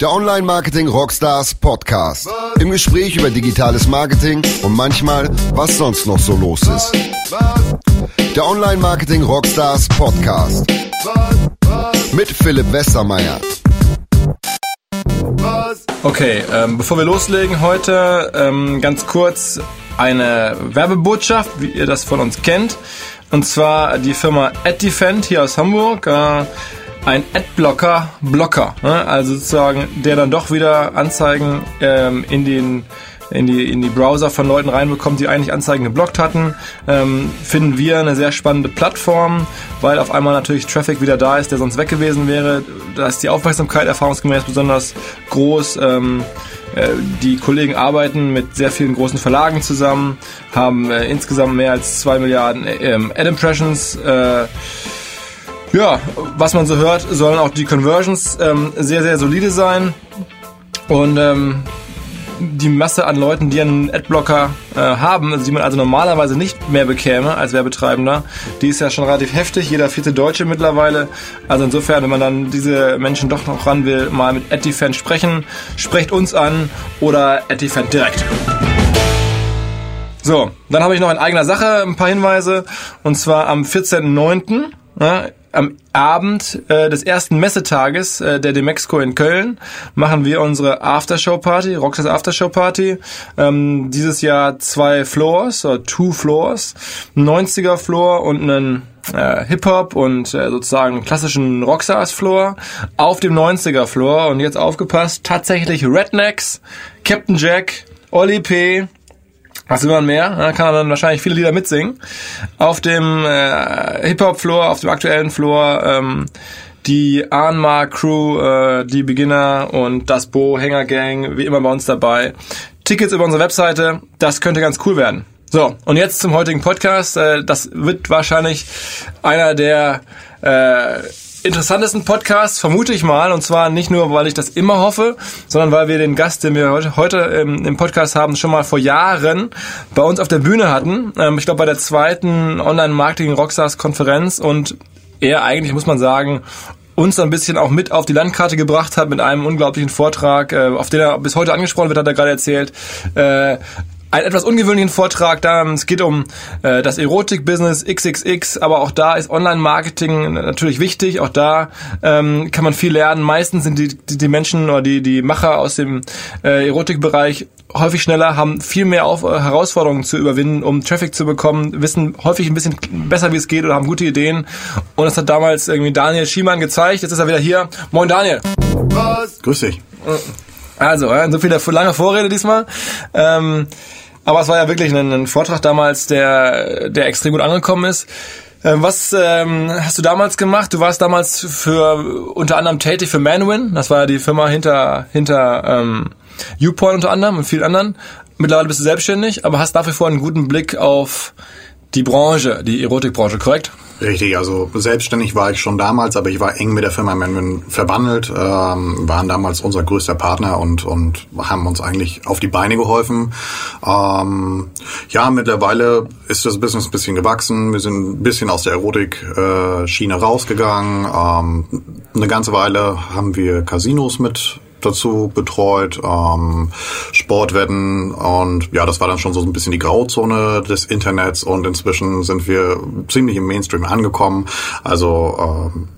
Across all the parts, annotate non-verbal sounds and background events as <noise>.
Der Online Marketing Rockstars Podcast. Im Gespräch über digitales Marketing und manchmal, was sonst noch so los ist. Der Online Marketing Rockstars Podcast. Mit Philipp Westermeier. Okay, ähm, bevor wir loslegen heute, ähm, ganz kurz eine Werbebotschaft, wie ihr das von uns kennt. Und zwar die Firma AdDefend hier aus Hamburg. Äh, ein Adblocker Blocker, ne? also sozusagen der dann doch wieder Anzeigen ähm, in den in die, in die Browser von Leuten reinbekommt, die eigentlich Anzeigen geblockt hatten, ähm, finden wir eine sehr spannende Plattform, weil auf einmal natürlich Traffic wieder da ist, der sonst weg gewesen wäre. Da ist die Aufmerksamkeit erfahrungsgemäß besonders groß. Ähm, äh, die Kollegen arbeiten mit sehr vielen großen Verlagen zusammen, haben äh, insgesamt mehr als zwei Milliarden äh, Ad-Impressions. Äh, ja, was man so hört, sollen auch die Conversions ähm, sehr, sehr solide sein. Und ähm, die Masse an Leuten, die einen Adblocker äh, haben, also die man also normalerweise nicht mehr bekäme als Werbetreibender, die ist ja schon relativ heftig, jeder vierte Deutsche mittlerweile. Also insofern, wenn man dann diese Menschen doch noch ran will, mal mit AdDefend sprechen, sprecht uns an oder AdDefend direkt. So, dann habe ich noch in eigener Sache ein paar Hinweise. Und zwar am 14.09 ja, am Abend äh, des ersten Messetages äh, der Demexco in Köln machen wir unsere Aftershow-Party, Rockstars Aftershow-Party. Ähm, dieses Jahr zwei Floors, oder two Floors, 90er Floor und einen äh, Hip-Hop und äh, sozusagen klassischen Rockstars-Floor auf dem 90er Floor. Und jetzt aufgepasst, tatsächlich Rednecks, Captain Jack, Oli P., was man mehr? Da kann er dann wahrscheinlich viele Lieder mitsingen. Auf dem äh, Hip-Hop-Floor, auf dem aktuellen Floor, ähm, die Anma Crew, äh, die Beginner und das Bo Hänger Gang, wie immer bei uns dabei. Tickets über unsere Webseite, das könnte ganz cool werden. So, und jetzt zum heutigen Podcast. Äh, das wird wahrscheinlich einer der äh, interessantesten Podcast, vermute ich mal. Und zwar nicht nur, weil ich das immer hoffe, sondern weil wir den Gast, den wir heute, heute im, im Podcast haben, schon mal vor Jahren bei uns auf der Bühne hatten. Ähm, ich glaube, bei der zweiten Online-Marketing-Rockstars-Konferenz. Und er eigentlich, muss man sagen, uns ein bisschen auch mit auf die Landkarte gebracht hat mit einem unglaublichen Vortrag, äh, auf den er bis heute angesprochen wird, hat er gerade erzählt. Einen etwas ungewöhnlichen Vortrag. Da, es geht um äh, das Erotik-Business XXX, aber auch da ist Online-Marketing natürlich wichtig. Auch da ähm, kann man viel lernen. Meistens sind die, die, die Menschen oder die, die Macher aus dem äh, Erotikbereich häufig schneller, haben viel mehr auf, äh, Herausforderungen zu überwinden, um Traffic zu bekommen, wissen häufig ein bisschen besser, wie es geht oder haben gute Ideen. Und das hat damals irgendwie Daniel Schiemann gezeigt. Jetzt ist er wieder hier. Moin Daniel. Was? Grüß dich. Also, so viel lange Vorrede diesmal. Ähm, aber es war ja wirklich ein, ein Vortrag damals, der, der extrem gut angekommen ist. Ähm, was ähm, hast du damals gemacht? Du warst damals für unter anderem tätig für Manwin. Das war ja die Firma hinter hinter ähm, YouPorn unter anderem und vielen anderen. Mittlerweile bist du selbstständig, aber hast nach wie vor einen guten Blick auf die Branche, die Erotikbranche, korrekt? Richtig, also selbstständig war ich schon damals, aber ich war eng mit der Firma Manwin verbandelt, ähm, waren damals unser größter Partner und, und haben uns eigentlich auf die Beine geholfen. Ähm, ja, mittlerweile ist das Business ein bisschen gewachsen. Wir sind ein bisschen aus der Erotik-Schiene äh, rausgegangen. Ähm, eine ganze Weile haben wir Casinos mit dazu betreut, ähm, Sportwetten und ja, das war dann schon so ein bisschen die Grauzone des Internets und inzwischen sind wir ziemlich im Mainstream angekommen. Also ähm,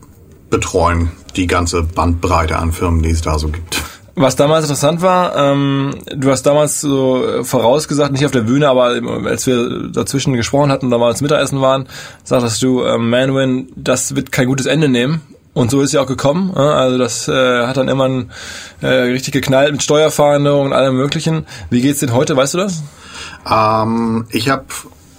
betreuen die ganze Bandbreite an Firmen, die es da so gibt. Was damals interessant war, ähm, du hast damals so vorausgesagt, nicht auf der Bühne, aber als wir dazwischen gesprochen hatten, da mal Mittagessen waren, sagtest du, ähm, Manwin, das wird kein gutes Ende nehmen. Und so ist ja auch gekommen. Also das äh, hat dann immer äh, richtig geknallt mit Steuerfahndung und allem Möglichen. Wie geht's denn heute? Weißt du das? Ähm, ich habe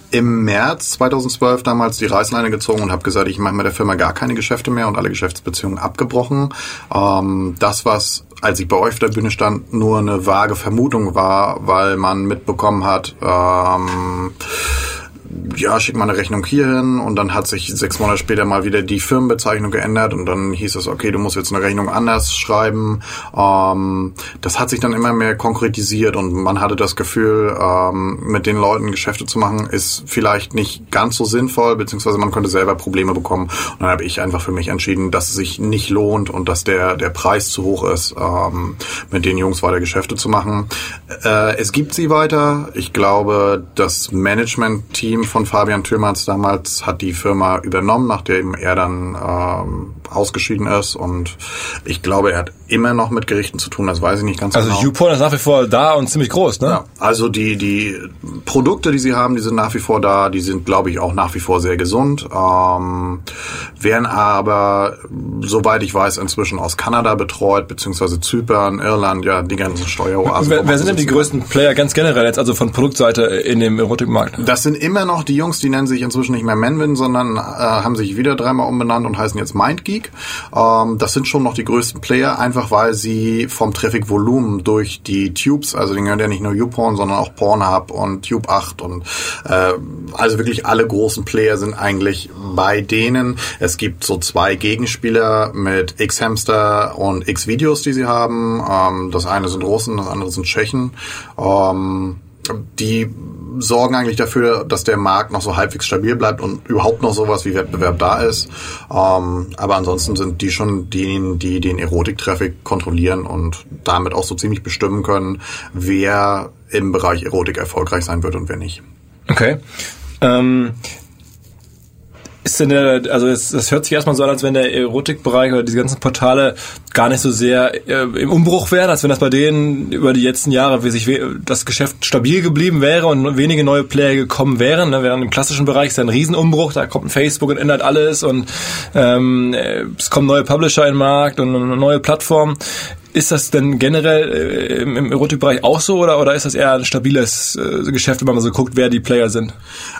im März 2012 damals die Reißleine gezogen und habe gesagt, ich mache mit der Firma gar keine Geschäfte mehr und alle Geschäftsbeziehungen abgebrochen. Ähm, das, was als ich bei euch auf der Bühne stand, nur eine vage Vermutung war, weil man mitbekommen hat, ähm, ja, schick mal eine Rechnung hierhin und dann hat sich sechs Monate später mal wieder die Firmenbezeichnung geändert und dann hieß es, okay, du musst jetzt eine Rechnung anders schreiben. Ähm, das hat sich dann immer mehr konkretisiert und man hatte das Gefühl, ähm, mit den Leuten Geschäfte zu machen, ist vielleicht nicht ganz so sinnvoll, beziehungsweise man könnte selber Probleme bekommen. Und dann habe ich einfach für mich entschieden, dass es sich nicht lohnt und dass der, der Preis zu hoch ist, ähm, mit den Jungs weiter Geschäfte zu machen. Äh, es gibt sie weiter. Ich glaube, das Management-Team von Fabian Thürmans damals hat die Firma übernommen, nachdem er dann ähm, ausgeschieden ist. Und ich glaube, er hat immer noch mit Gerichten zu tun. Das weiß ich nicht ganz also genau. Also YouPorn ist nach wie vor da und ziemlich groß, ne? Ja, also die die Produkte, die sie haben, die sind nach wie vor da. Die sind, glaube ich, auch nach wie vor sehr gesund. Ähm, werden aber, soweit ich weiß, inzwischen aus Kanada betreut, beziehungsweise Zypern, Irland, ja, die ganzen Steueroasen. Wer, wer sind denn die größten Player ganz generell jetzt, also von Produktseite in dem Erotikmarkt? Das sind immer noch die Jungs, die nennen sich inzwischen nicht mehr Manwin, sondern äh, haben sich wieder dreimal umbenannt und heißen jetzt MindGeek. Ähm, das sind schon noch die größten Player, einfach weil sie vom Traffic-Volumen durch die Tubes, also den gehört ja nicht nur YouPorn, sondern auch Pornhub und Tube 8 und äh, also wirklich alle großen Player sind eigentlich bei denen. Es gibt so zwei Gegenspieler mit X-Hamster und X-Videos, die sie haben. Ähm, das eine sind Russen, das andere sind Tschechen. Ähm, die sorgen eigentlich dafür, dass der Markt noch so halbwegs stabil bleibt und überhaupt noch sowas wie Wettbewerb da ist. Ähm, aber ansonsten sind die schon diejenigen, die den Erotik-Traffic kontrollieren und damit auch so ziemlich bestimmen können, wer im Bereich Erotik erfolgreich sein wird und wer nicht. Okay. Ähm, ist denn der, also es, das hört sich erstmal so an, als wenn der Erotikbereich oder diese ganzen Portale gar nicht so sehr äh, im Umbruch wären, als wenn das bei denen über die letzten Jahre wie sich das Geschäft stabil geblieben wäre und wenige neue Player gekommen wären. Ne? Während im klassischen Bereich ist ja ein Riesenumbruch, da kommt ein Facebook und ändert alles und ähm, es kommen neue Publisher in den Markt und eine neue Plattform. Ist das denn generell äh, im, im Erotikbereich auch so oder, oder ist das eher ein stabiles äh, Geschäft, wenn man so guckt, wer die Player sind?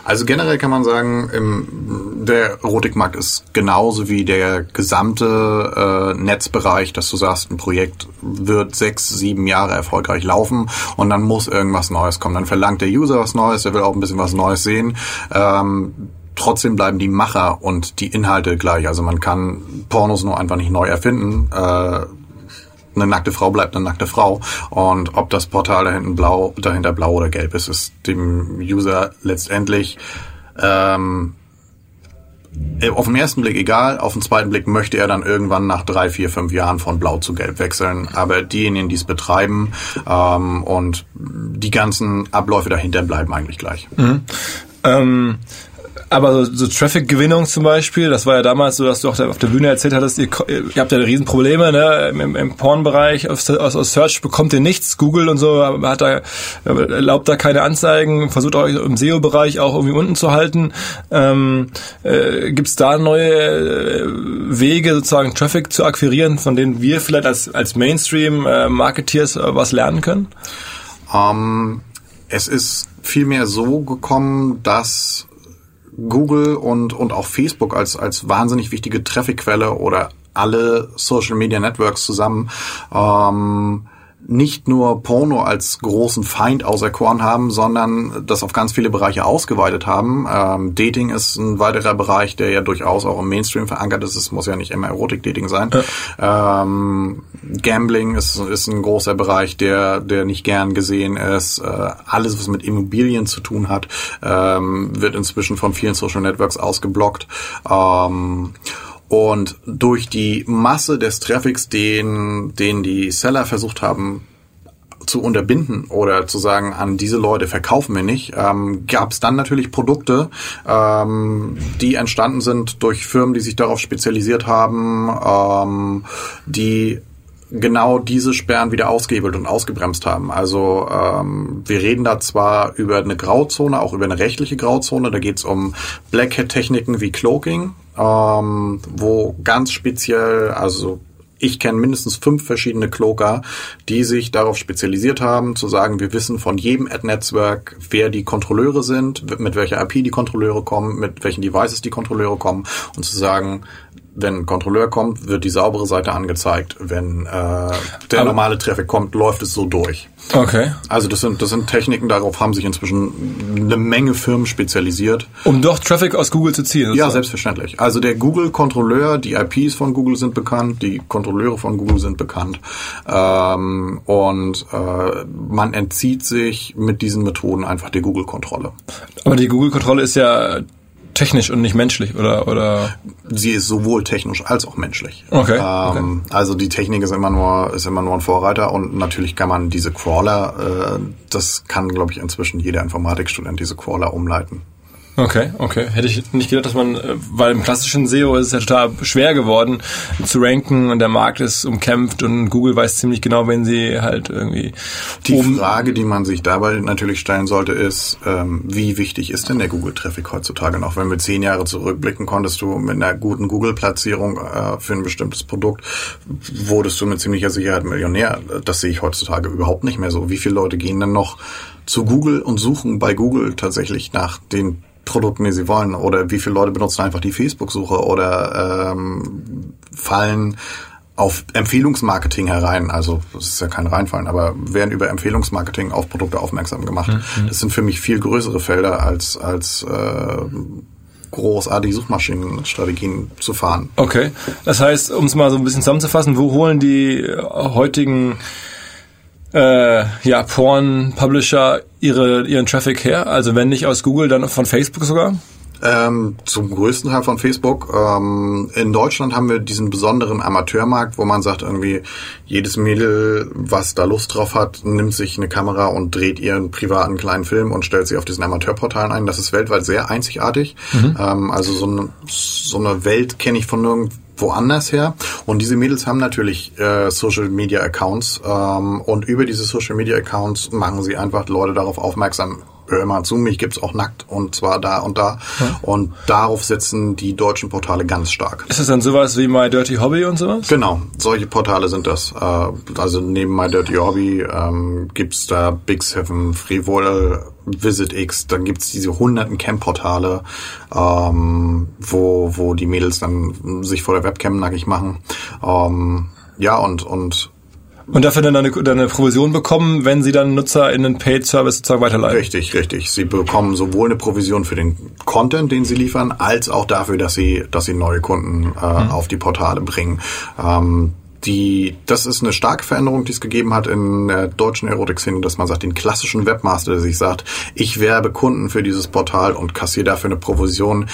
Also generell kann man sagen, im, der Erotikmarkt ist genauso wie der gesamte äh, Netzbereich, dass du sagst, ein Projekt wird sechs, sieben Jahre erfolgreich laufen und dann muss irgendwas Neues kommen. Dann verlangt der User was Neues, der will auch ein bisschen was Neues sehen. Ähm, trotzdem bleiben die Macher und die Inhalte gleich. Also man kann Pornos nur einfach nicht neu erfinden. Äh, eine nackte Frau bleibt eine nackte Frau. Und ob das Portal dahinter blau, dahinter blau oder gelb ist, ist dem User letztendlich ähm, auf den ersten Blick egal, auf den zweiten Blick möchte er dann irgendwann nach drei, vier, fünf Jahren von blau zu gelb wechseln. Aber diejenigen, die es betreiben ähm, und die ganzen Abläufe dahinter bleiben eigentlich gleich. Mhm. Ähm aber so, so Traffic-Gewinnung zum Beispiel, das war ja damals so, dass du auch auf der Bühne erzählt hattest, ihr, ihr habt ja Riesenprobleme, ne? Im, im Porn-Bereich, aus, aus, Search bekommt ihr nichts, Google und so hat da, erlaubt da keine Anzeigen, versucht euch im SEO-Bereich auch irgendwie unten zu halten. Ähm, äh, Gibt da neue äh, Wege, sozusagen Traffic zu akquirieren, von denen wir vielleicht als, als Mainstream-Marketeers äh, was lernen können? Um, ähm, es ist vielmehr so gekommen, dass Google und, und auch Facebook als, als wahnsinnig wichtige Trafficquelle oder alle Social Media Networks zusammen. Ähm, nicht nur Porno als großen Feind auserkoren haben, sondern das auf ganz viele Bereiche ausgeweitet haben. Ähm, Dating ist ein weiterer Bereich, der ja durchaus auch im Mainstream verankert ist. Es muss ja nicht immer Erotik-Dating sein. Ja. Ähm, Gambling ist, ist ein großer Bereich, der, der nicht gern gesehen ist. Äh, alles, was mit Immobilien zu tun hat, ähm, wird inzwischen von vielen Social Networks ausgeblockt. Ähm, und durch die Masse des Traffics, den, den die Seller versucht haben zu unterbinden oder zu sagen, an diese Leute verkaufen wir nicht, ähm, gab es dann natürlich Produkte, ähm, die entstanden sind durch Firmen, die sich darauf spezialisiert haben, ähm, die genau diese Sperren wieder ausgehebelt und ausgebremst haben. Also ähm, wir reden da zwar über eine Grauzone, auch über eine rechtliche Grauzone, da geht es um Black Hat Techniken wie Cloaking, ähm, wo ganz speziell, also ich kenne mindestens fünf verschiedene Cloaker, die sich darauf spezialisiert haben, zu sagen, wir wissen von jedem Ad-Netzwerk, wer die Kontrolleure sind, mit welcher IP die Kontrolleure kommen, mit welchen Devices die Kontrolleure kommen und zu sagen, wenn ein Kontrolleur kommt, wird die saubere Seite angezeigt. Wenn äh, der Aber normale Traffic kommt, läuft es so durch. Okay. Also das sind, das sind Techniken, darauf haben sich inzwischen eine Menge Firmen spezialisiert. Um doch Traffic aus Google zu ziehen. Ja, selbstverständlich. Also der Google-Kontrolleur, die IPs von Google sind bekannt, die Kontrolleure von Google sind bekannt. Ähm, und äh, man entzieht sich mit diesen Methoden einfach der Google-Kontrolle. Aber die Google-Kontrolle ist ja technisch und nicht menschlich oder oder sie ist sowohl technisch als auch menschlich. Okay, ähm, okay. Also die Technik ist immer nur ist immer nur ein Vorreiter und natürlich kann man diese Crawler, äh, das kann glaube ich inzwischen jeder Informatikstudent diese Crawler umleiten. Okay, okay. Hätte ich nicht gedacht, dass man, äh, weil im klassischen SEO ist es ja total schwer geworden zu ranken und der Markt ist umkämpft und Google weiß ziemlich genau, wenn sie halt irgendwie. Die Frage, die man sich dabei natürlich stellen sollte, ist, ähm, wie wichtig ist denn der Google-Traffic heutzutage noch? Wenn wir zehn Jahre zurückblicken, konntest du mit einer guten Google-Platzierung äh, für ein bestimmtes Produkt, wurdest du mit ziemlicher Sicherheit Millionär. Das sehe ich heutzutage überhaupt nicht mehr so. Wie viele Leute gehen denn noch zu Google und suchen bei Google tatsächlich nach den Produkten, die sie wollen. Oder wie viele Leute benutzen einfach die Facebook-Suche oder ähm, fallen auf Empfehlungsmarketing herein. Also das ist ja kein Reinfallen, aber werden über Empfehlungsmarketing auf Produkte aufmerksam gemacht. Mhm. Das sind für mich viel größere Felder als als äh, großartige Suchmaschinenstrategien zu fahren. Okay, das heißt, um es mal so ein bisschen zusammenzufassen, wo holen die heutigen äh, ja, Porn-Publisher ihre, ihren Traffic her? Also wenn nicht aus Google, dann von Facebook sogar? Ähm, zum größten Teil von Facebook. Ähm, in Deutschland haben wir diesen besonderen Amateurmarkt, wo man sagt, irgendwie jedes Mädel, was da Lust drauf hat, nimmt sich eine Kamera und dreht ihren privaten kleinen Film und stellt sie auf diesen Amateurportalen ein. Das ist weltweit sehr einzigartig. Mhm. Ähm, also so eine, so eine Welt kenne ich von nirgendwo woanders her. Und diese Mädels haben natürlich äh, Social Media Accounts ähm, und über diese Social Media Accounts machen sie einfach Leute darauf aufmerksam. Hör mal zu, mich gibt's auch nackt und zwar da und da. Ja. Und darauf setzen die deutschen Portale ganz stark. Ist das dann sowas wie My Dirty Hobby und sowas? Genau, solche Portale sind das. Äh, also neben My Dirty Hobby ähm, gibt's da Big Seven, Frivol, VisitX, dann gibt's diese hunderten Camp-Portale, ähm, wo, wo die Mädels dann sich vor der Webcam nackig machen. Ähm, ja, und, und und dafür dann eine, dann eine Provision bekommen, wenn sie dann Nutzer in den Paid-Service sozusagen weiterleiten. Richtig, richtig. Sie bekommen sowohl eine Provision für den Content, den sie liefern, als auch dafür, dass sie, dass sie neue Kunden äh, mhm. auf die Portale bringen. Ähm, die, das ist eine starke Veränderung, die es gegeben hat in der deutschen Erotik-Szene, dass man sagt, den klassischen Webmaster, der sich sagt, ich werbe Kunden für dieses Portal und kassiere dafür eine Provision,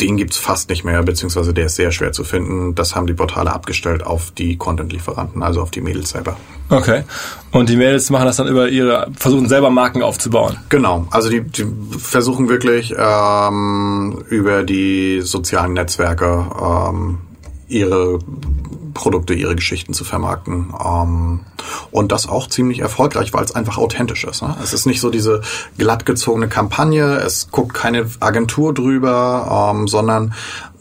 den gibt's fast nicht mehr, beziehungsweise der ist sehr schwer zu finden. Das haben die Portale abgestellt auf die Content-Lieferanten, also auf die Mädels selber. Okay. Und die Mädels machen das dann über ihre, versuchen selber Marken aufzubauen. Genau. Also die, die versuchen wirklich ähm, über die sozialen Netzwerke ähm, ihre Produkte, ihre Geschichten zu vermarkten. Ähm, und das auch ziemlich erfolgreich, weil es einfach authentisch ist. Ne? Es ist nicht so diese glattgezogene Kampagne, es guckt keine Agentur drüber, ähm, sondern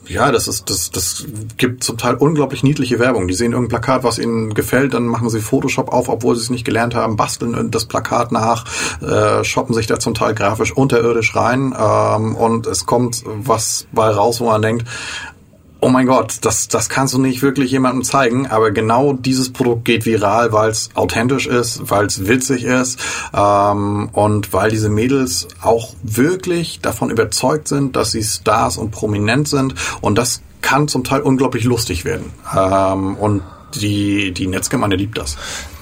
ja, das ist, das, das gibt zum Teil unglaublich niedliche Werbung. Die sehen irgendein Plakat, was ihnen gefällt, dann machen sie Photoshop auf, obwohl sie es nicht gelernt haben, basteln das Plakat nach, äh, shoppen sich da zum Teil grafisch unterirdisch rein ähm, und es kommt was bei raus, wo man denkt, oh mein Gott, das, das kannst du nicht wirklich jemandem zeigen, aber genau dieses Produkt geht viral, weil es authentisch ist, weil es witzig ist ähm, und weil diese Mädels auch wirklich davon überzeugt sind, dass sie Stars und prominent sind und das kann zum Teil unglaublich lustig werden. Ähm, und die, die Netzgemeinde liebt das.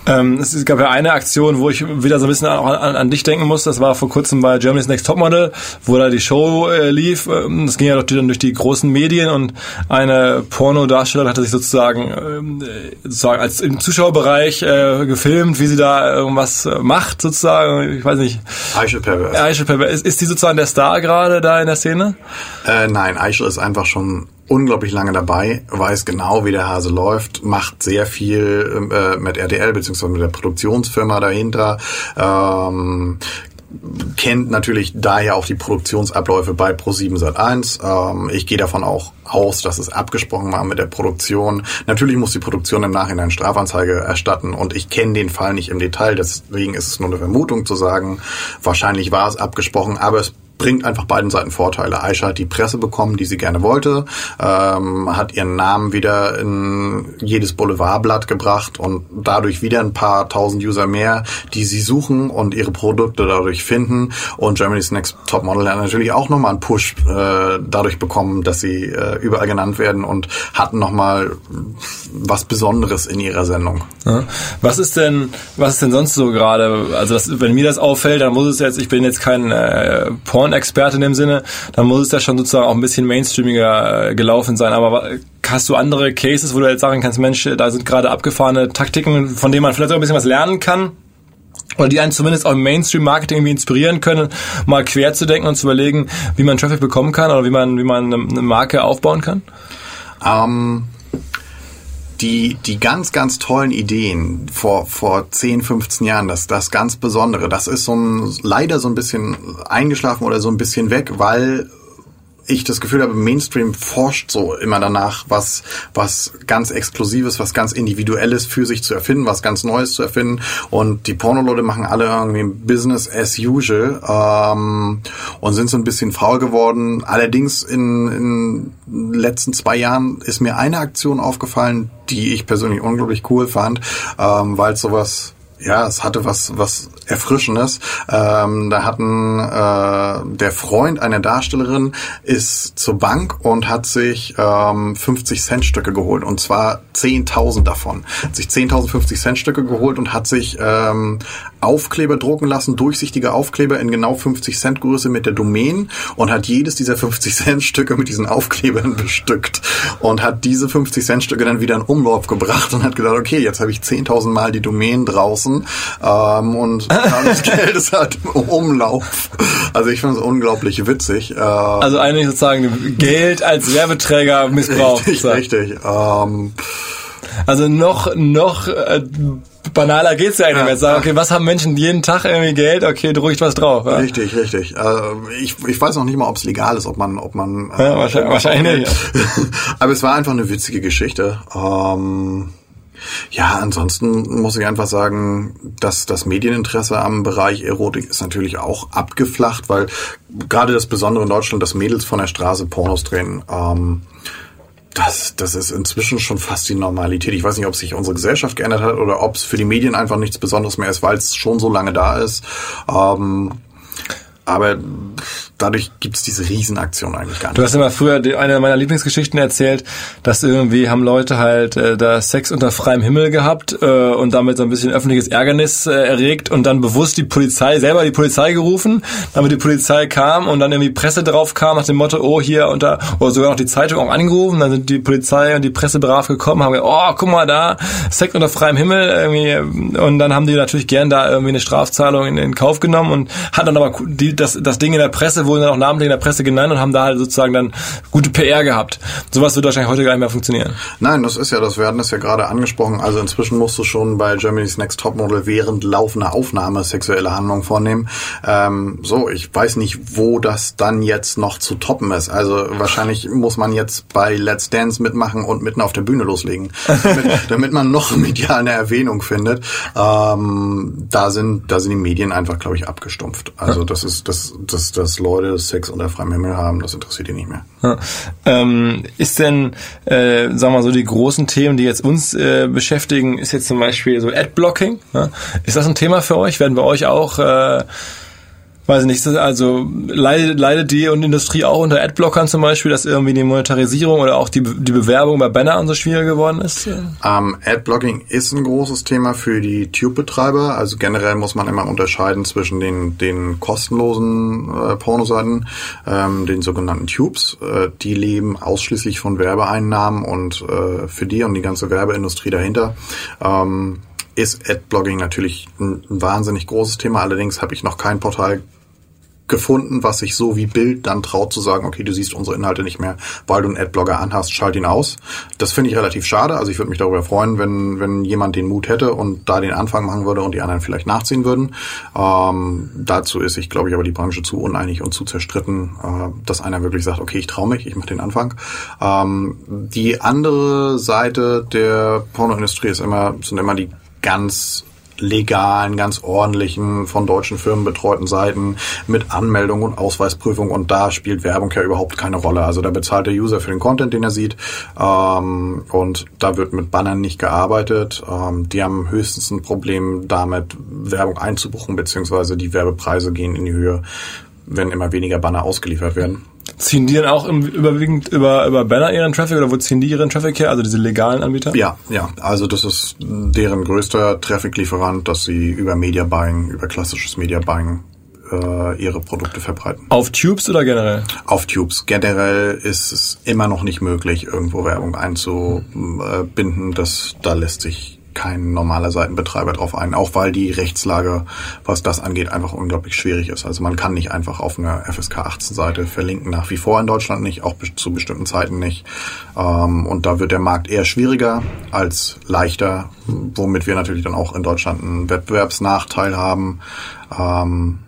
Ähm, es gab ja eine Aktion, wo ich wieder so ein bisschen an, an, an, dich denken muss. Das war vor kurzem bei Germany's Next Topmodel, wo da die Show äh, lief. Ähm, das ging ja dann durch die großen Medien und eine Pornodarstellerin hatte sich sozusagen, ähm, sozusagen als im Zuschauerbereich äh, gefilmt, wie sie da irgendwas macht sozusagen. Ich weiß nicht. Aisha Perver. Aisha Perver. Ist, ist die sozusagen der Star gerade da in der Szene? Äh, nein, Aisha ist einfach schon unglaublich lange dabei, weiß genau, wie der Hase läuft, macht sehr viel äh, mit RTL beziehungsweise mit der Produktionsfirma dahinter, ähm, kennt natürlich daher auch die Produktionsabläufe bei Pro7 Sat1. Ähm, ich gehe davon auch aus, dass es abgesprochen war mit der Produktion. Natürlich muss die Produktion im Nachhinein Strafanzeige erstatten und ich kenne den Fall nicht im Detail, deswegen ist es nur eine Vermutung zu sagen, wahrscheinlich war es abgesprochen, aber es bringt einfach beiden Seiten Vorteile. Aisha hat die Presse bekommen, die sie gerne wollte, ähm, hat ihren Namen wieder in jedes Boulevardblatt gebracht und dadurch wieder ein paar tausend User mehr, die sie suchen und ihre Produkte dadurch finden. Und Germany's Next Top Model hat natürlich auch nochmal einen Push äh, dadurch bekommen, dass sie äh, überall genannt werden und hatten nochmal was Besonderes in ihrer Sendung. Was ist denn, was ist denn sonst so gerade? Also das, wenn mir das auffällt, dann muss es jetzt, ich bin jetzt kein äh, Porn-Experte in dem Sinne, dann muss es ja schon sozusagen auch ein bisschen mainstreamiger äh, gelaufen sein. Aber hast du andere Cases, wo du jetzt sagen kannst, Mensch, da sind gerade abgefahrene Taktiken, von denen man vielleicht auch ein bisschen was lernen kann? Oder die einen zumindest auch im Mainstream-Marketing irgendwie inspirieren können, mal quer zu denken und zu überlegen, wie man Traffic bekommen kann oder wie man, wie man eine Marke aufbauen kann? Ähm, die, die ganz, ganz tollen Ideen vor, vor 10, 15 Jahren, das, das ganz Besondere, das ist so ein, leider so ein bisschen eingeschlafen oder so ein bisschen weg, weil ich das Gefühl habe, Mainstream forscht so immer danach, was, was ganz Exklusives, was ganz Individuelles für sich zu erfinden, was ganz Neues zu erfinden. Und die Porno-Leute machen alle irgendwie Business as usual ähm, und sind so ein bisschen faul geworden. Allerdings in, in den letzten zwei Jahren ist mir eine Aktion aufgefallen, die ich persönlich unglaublich cool fand, ähm, weil sowas ja, es hatte was, was Erfrischendes. Ähm, da hatten äh, der Freund einer Darstellerin ist zur Bank und hat sich ähm, 50 Cent Stücke geholt und zwar 10.000 davon. Hat sich 10.000 50 Cent Stücke geholt und hat sich ähm, Aufkleber drucken lassen, durchsichtige Aufkleber in genau 50 Cent Größe mit der Domain und hat jedes dieser 50 <laughs> Cent Stücke mit diesen Aufklebern bestückt und hat diese 50 Cent Stücke dann wieder in Umlauf gebracht und hat gedacht, okay, jetzt habe ich 10.000 Mal die Domain draußen ähm, und das Geld ist halt im Umlauf. Also ich finde es unglaublich witzig. Äh, also eigentlich sozusagen Geld als Werbeträger missbraucht. Richtig, richtig. Ähm, also noch, noch äh, banaler geht's ja eigentlich ja, mehr. Sagen, okay, was haben Menschen jeden Tag irgendwie Geld? Okay, drücke ich was drauf. Ja? Richtig, richtig. Äh, ich, ich weiß noch nicht mal, ob es legal ist, ob man, ob man. Äh, ja, wahrscheinlich, wahrscheinlich. <laughs> Aber es war einfach eine witzige Geschichte. Ähm, ja, ansonsten muss ich einfach sagen, dass das Medieninteresse am Bereich Erotik ist natürlich auch abgeflacht, weil gerade das Besondere in Deutschland, dass Mädels von der Straße Pornos drehen, ähm, das, das ist inzwischen schon fast die Normalität. Ich weiß nicht, ob sich unsere Gesellschaft geändert hat oder ob es für die Medien einfach nichts Besonderes mehr ist, weil es schon so lange da ist. Ähm, aber dadurch gibt's diese Riesenaktion eigentlich gar nicht. Du hast immer früher eine meiner Lieblingsgeschichten erzählt, dass irgendwie haben Leute halt äh, da Sex unter freiem Himmel gehabt äh, und damit so ein bisschen öffentliches Ärgernis äh, erregt und dann bewusst die Polizei, selber die Polizei gerufen, damit die Polizei kam und dann irgendwie Presse drauf kam nach dem Motto, oh hier unter, oder sogar noch die Zeitung auch angerufen, dann sind die Polizei und die Presse brav gekommen, haben gesagt, oh guck mal da, Sex unter freiem Himmel irgendwie und dann haben die natürlich gern da irgendwie eine Strafzahlung in, in Kauf genommen und hat dann aber die, das, das Ding in der Presse wurden dann auch namentlich in der Presse genannt und haben da halt sozusagen dann gute PR gehabt. Sowas wird wahrscheinlich heute gar nicht mehr funktionieren. Nein, das ist ja, das werden das ja gerade angesprochen. Also inzwischen musst du schon bei Germany's Next Topmodel während laufender Aufnahme sexuelle Handlungen vornehmen. Ähm, so, ich weiß nicht, wo das dann jetzt noch zu toppen ist. Also wahrscheinlich muss man jetzt bei Let's Dance mitmachen und mitten auf der Bühne loslegen, damit, <laughs> damit man noch medial eine Erwähnung findet. Ähm, da sind, da sind die Medien einfach, glaube ich, abgestumpft. Also das ist, das, das, das Leute Sex unter freiem Himmel haben, das interessiert die nicht mehr. Ja. Ähm, ist denn, äh, sagen wir mal so, die großen Themen, die jetzt uns äh, beschäftigen, ist jetzt zum Beispiel so Adblocking. Ja? Ist das ein Thema für euch? Werden bei euch auch äh, weiß ich nicht, also leidet, leidet die und Industrie auch unter Adblockern zum Beispiel, dass irgendwie die Monetarisierung oder auch die, die Bewerbung bei Bannern so schwieriger geworden ist? Ähm, Adblocking ist ein großes Thema für die Tube-Betreiber. Also generell muss man immer unterscheiden zwischen den, den kostenlosen äh, Pornoseiten, ähm, den sogenannten Tubes. Äh, die leben ausschließlich von Werbeeinnahmen und äh, für die und die ganze Werbeindustrie dahinter. Ähm, ist Adblogging natürlich ein wahnsinnig großes Thema. Allerdings habe ich noch kein Portal gefunden, was sich so wie Bild dann traut zu sagen, okay, du siehst unsere Inhalte nicht mehr, weil du einen Adblogger anhast, schalt ihn aus. Das finde ich relativ schade. Also ich würde mich darüber freuen, wenn, wenn jemand den Mut hätte und da den Anfang machen würde und die anderen vielleicht nachziehen würden. Ähm, dazu ist sich, glaube ich, aber die Branche zu uneinig und zu zerstritten, äh, dass einer wirklich sagt, okay, ich traue mich, ich mache den Anfang. Ähm, die andere Seite der Pornoindustrie ist immer, sind immer die ganz legalen, ganz ordentlichen, von deutschen Firmen betreuten Seiten mit Anmeldung und Ausweisprüfung und da spielt Werbung ja überhaupt keine Rolle. Also da bezahlt der User für den Content, den er sieht ähm, und da wird mit Bannern nicht gearbeitet. Ähm, die haben höchstens ein Problem damit, Werbung einzubuchen, beziehungsweise die Werbepreise gehen in die Höhe, wenn immer weniger Banner ausgeliefert werden. Ziehen die dann auch im, überwiegend über, über Banner ihren Traffic oder wo ziehen die ihren Traffic her? Also diese legalen Anbieter? Ja, ja. Also das ist deren größter Traffic-Lieferant, dass sie über Media Buying, über klassisches Media Buying äh, ihre Produkte verbreiten. Auf Tubes oder generell? Auf Tubes. Generell ist es immer noch nicht möglich, irgendwo Werbung einzubinden. Das, da lässt sich kein normaler Seitenbetreiber drauf ein, auch weil die Rechtslage, was das angeht, einfach unglaublich schwierig ist. Also man kann nicht einfach auf einer FSK 18 Seite verlinken, nach wie vor in Deutschland nicht, auch zu bestimmten Zeiten nicht. Ähm, und da wird der Markt eher schwieriger als leichter, womit wir natürlich dann auch in Deutschland einen Wettbewerbsnachteil haben. Ähm,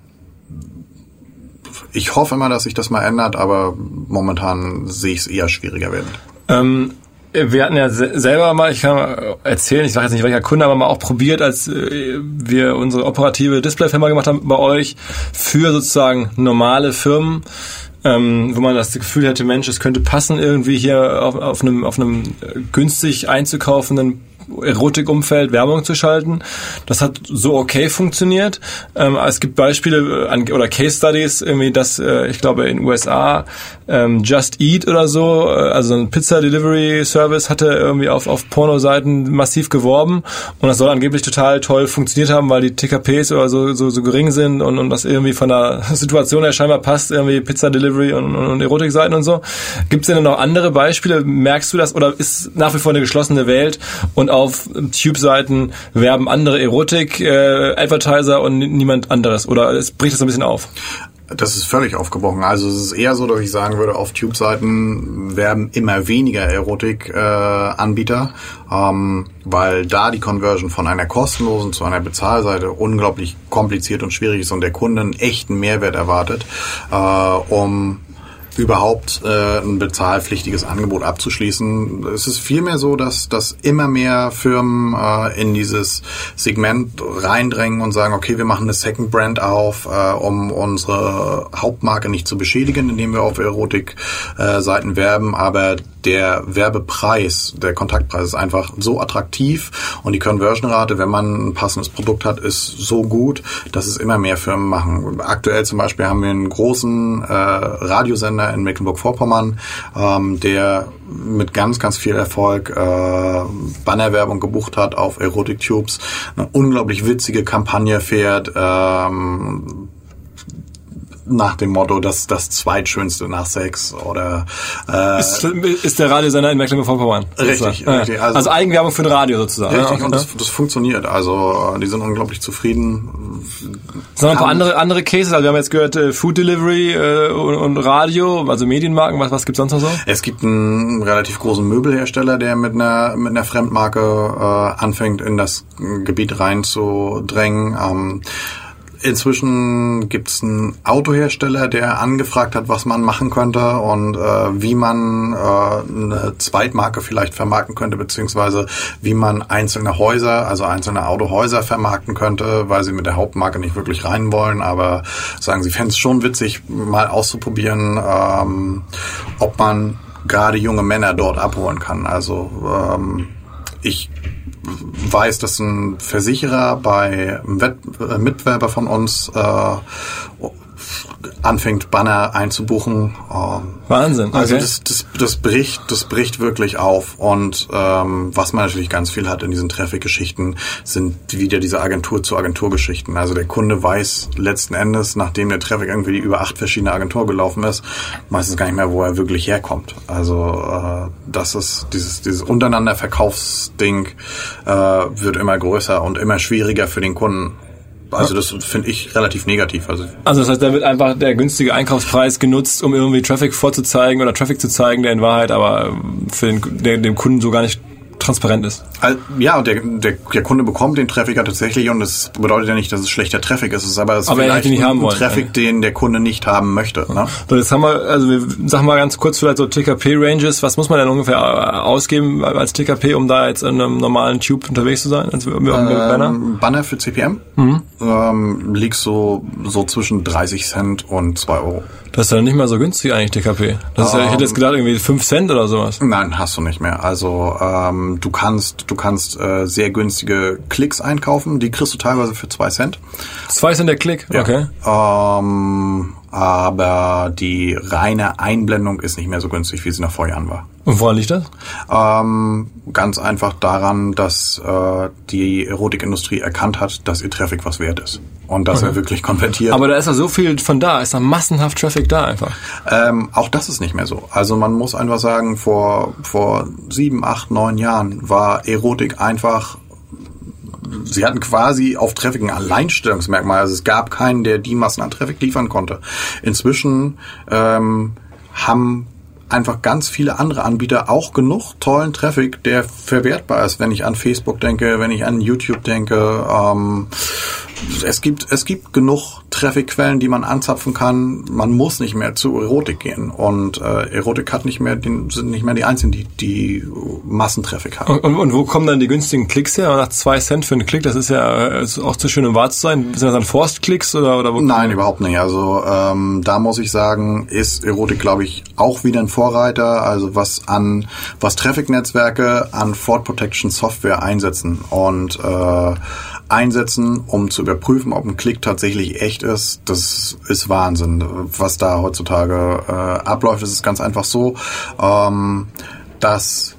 ich hoffe immer, dass sich das mal ändert, aber momentan sehe ich es eher schwieriger werden. Ähm, wir hatten ja selber mal, ich kann erzählen, ich sage jetzt nicht welcher Kunde, aber mal auch probiert, als äh, wir unsere operative Displayfirma gemacht haben bei euch für sozusagen normale Firmen, ähm, wo man das Gefühl hätte, Mensch, es könnte passen, irgendwie hier auf, auf einem auf einem günstig einzukaufenden Erotikumfeld Werbung zu schalten. Das hat so okay funktioniert. Ähm, es gibt Beispiele äh, an, oder Case Studies, irgendwie, dass äh, ich glaube in USA ähm, Just Eat oder so, äh, also ein Pizza Delivery Service hatte irgendwie auf, auf Pornoseiten massiv geworben und das soll angeblich total toll funktioniert haben, weil die TKPs oder so, so, so gering sind und, und das irgendwie von der <laughs> Situation her scheinbar passt, irgendwie Pizza Delivery und, und, und Erotikseiten und so. Gibt es denn noch andere Beispiele? Merkst du das oder ist nach wie vor eine geschlossene Welt und auf Tube-Seiten werben andere Erotik-Advertiser und niemand anderes? Oder es bricht das ein bisschen auf? Das ist völlig aufgebrochen. Also es ist eher so, dass ich sagen würde, auf Tube-Seiten werben immer weniger Erotik-Anbieter, äh, ähm, weil da die Conversion von einer kostenlosen zu einer Bezahlseite unglaublich kompliziert und schwierig ist und der Kunde einen echten Mehrwert erwartet, äh, um überhaupt äh, ein bezahlpflichtiges Angebot abzuschließen. Es ist vielmehr so, dass, dass immer mehr Firmen äh, in dieses Segment reindrängen und sagen, okay, wir machen eine Second Brand auf, äh, um unsere Hauptmarke nicht zu beschädigen, indem wir auf Erotik-Seiten äh, werben, aber der Werbepreis, der Kontaktpreis ist einfach so attraktiv und die Conversion-Rate, wenn man ein passendes Produkt hat, ist so gut, dass es immer mehr Firmen machen. Aktuell zum Beispiel haben wir einen großen äh, Radiosender in Mecklenburg-Vorpommern, ähm, der mit ganz, ganz viel Erfolg äh, Bannerwerbung gebucht hat auf Erotic-Tubes, eine unglaublich witzige Kampagne fährt, ähm, nach dem Motto, das das zweitschönste nach Sex oder äh, ist, ist der Radiosender in Mecklenburg-Vorpommern. Richtig, ja. richtig. Also, also, Eigenwerbung für ein Radio sozusagen. Richtig, ja, und das, das funktioniert. Also die sind unglaublich zufrieden. Sondern ein paar andere andere Cases. Also wir haben jetzt gehört äh, Food Delivery äh, und, und, Radio, also Medienmarken. Was was gibt's sonst noch so? Es gibt einen relativ großen Möbelhersteller, der mit einer mit einer Fremdmarke äh, anfängt in das Gebiet reinzudrängen. Ähm, Inzwischen gibt es einen Autohersteller, der angefragt hat, was man machen könnte und äh, wie man äh, eine Zweitmarke vielleicht vermarkten könnte, beziehungsweise wie man einzelne Häuser, also einzelne Autohäuser vermarkten könnte, weil sie mit der Hauptmarke nicht wirklich rein wollen, aber sagen sie, fänden es schon witzig, mal auszuprobieren, ähm, ob man gerade junge Männer dort abholen kann. Also ähm, ich weiß, dass ein Versicherer bei einem Wett äh, Mitbewerber von uns äh, anfängt, Banner einzubuchen. Ähm, Wahnsinn. Also okay. das, das, das bricht, das bricht wirklich auf. Und ähm, was man natürlich ganz viel hat in diesen Traffic-Geschichten, sind wieder diese Agentur-zu-Agentur-Geschichten. Also der Kunde weiß letzten Endes, nachdem der Traffic irgendwie über acht verschiedene Agenturen gelaufen ist, meistens gar nicht mehr, wo er wirklich herkommt. Also äh, das ist dieses, dieses untereinander Verkaufsding äh, wird immer größer und immer schwieriger für den Kunden. Also das finde ich relativ negativ. Also, also das heißt, da wird einfach der günstige Einkaufspreis genutzt, um irgendwie Traffic vorzuzeigen oder Traffic zu zeigen, der in Wahrheit aber für den, der, dem Kunden so gar nicht transparent ist. Also, ja, der, der, der Kunde bekommt den Traffic ja tatsächlich und das bedeutet ja nicht, dass es schlechter Traffic ist. Es ist aber, es aber vielleicht nicht haben wollen, Traffic, ja. den der Kunde nicht haben möchte. Ne? So, jetzt haben wir, also wir sagen mal ganz kurz vielleicht so TKP-Ranges. Was muss man denn ungefähr äh, ausgeben als TKP, um da jetzt in einem normalen Tube unterwegs zu sein? Mit, mit Banner? Ähm, Banner für CPM ähm, liegt so, so zwischen 30 Cent und 2 Euro. Das ist ja nicht mal so günstig eigentlich, TKP. Das ist ja, ich hätte jetzt gedacht, irgendwie 5 Cent oder sowas. Nein, hast du nicht mehr. Also ähm, du kannst, du kannst äh, sehr günstige Klicks einkaufen. Die kriegst du teilweise für 2 Cent. 2 Cent der Klick, okay. Ähm, aber die reine Einblendung ist nicht mehr so günstig, wie sie noch vor Jahren war. Und woran liegt das? Ähm, ganz einfach daran, dass äh, die Erotikindustrie erkannt hat, dass ihr Traffic was wert ist. Und dass er wirklich konvertiert. Aber da ist ja so viel von da, ist da massenhaft Traffic da einfach. Ähm, auch das ist nicht mehr so. Also man muss einfach sagen, vor, vor sieben, acht, neun Jahren war Erotik einfach Sie hatten quasi auf Traffic ein Alleinstellungsmerkmal. Also es gab keinen, der die Massen an Traffic liefern konnte. Inzwischen ähm, haben einfach ganz viele andere Anbieter auch genug tollen Traffic, der verwertbar ist, wenn ich an Facebook denke, wenn ich an YouTube denke. Ähm, es gibt es gibt genug Traffic-Quellen, die man anzapfen kann. Man muss nicht mehr zu Erotik gehen und äh, Erotik hat nicht mehr den, sind nicht mehr die einzigen, die die Massentraffic haben. Und, und, und wo kommen dann die günstigen Klicks her? Nach 2 Cent für einen Klick, das ist ja äh, ist auch zu schön, um wahr zu sein. Sind das dann Forst-Klicks oder, oder wo? Nein, überhaupt nicht. Also ähm, da muss ich sagen, ist Erotik, glaube ich, auch wieder ein Vorreiter. Also was an was Traffic-Netzwerke an Fraud Protection Software einsetzen und äh, einsetzen, um zu überprüfen, ob ein Klick tatsächlich echt ist, das ist Wahnsinn. Was da heutzutage äh, abläuft, ist es ganz einfach so, ähm, dass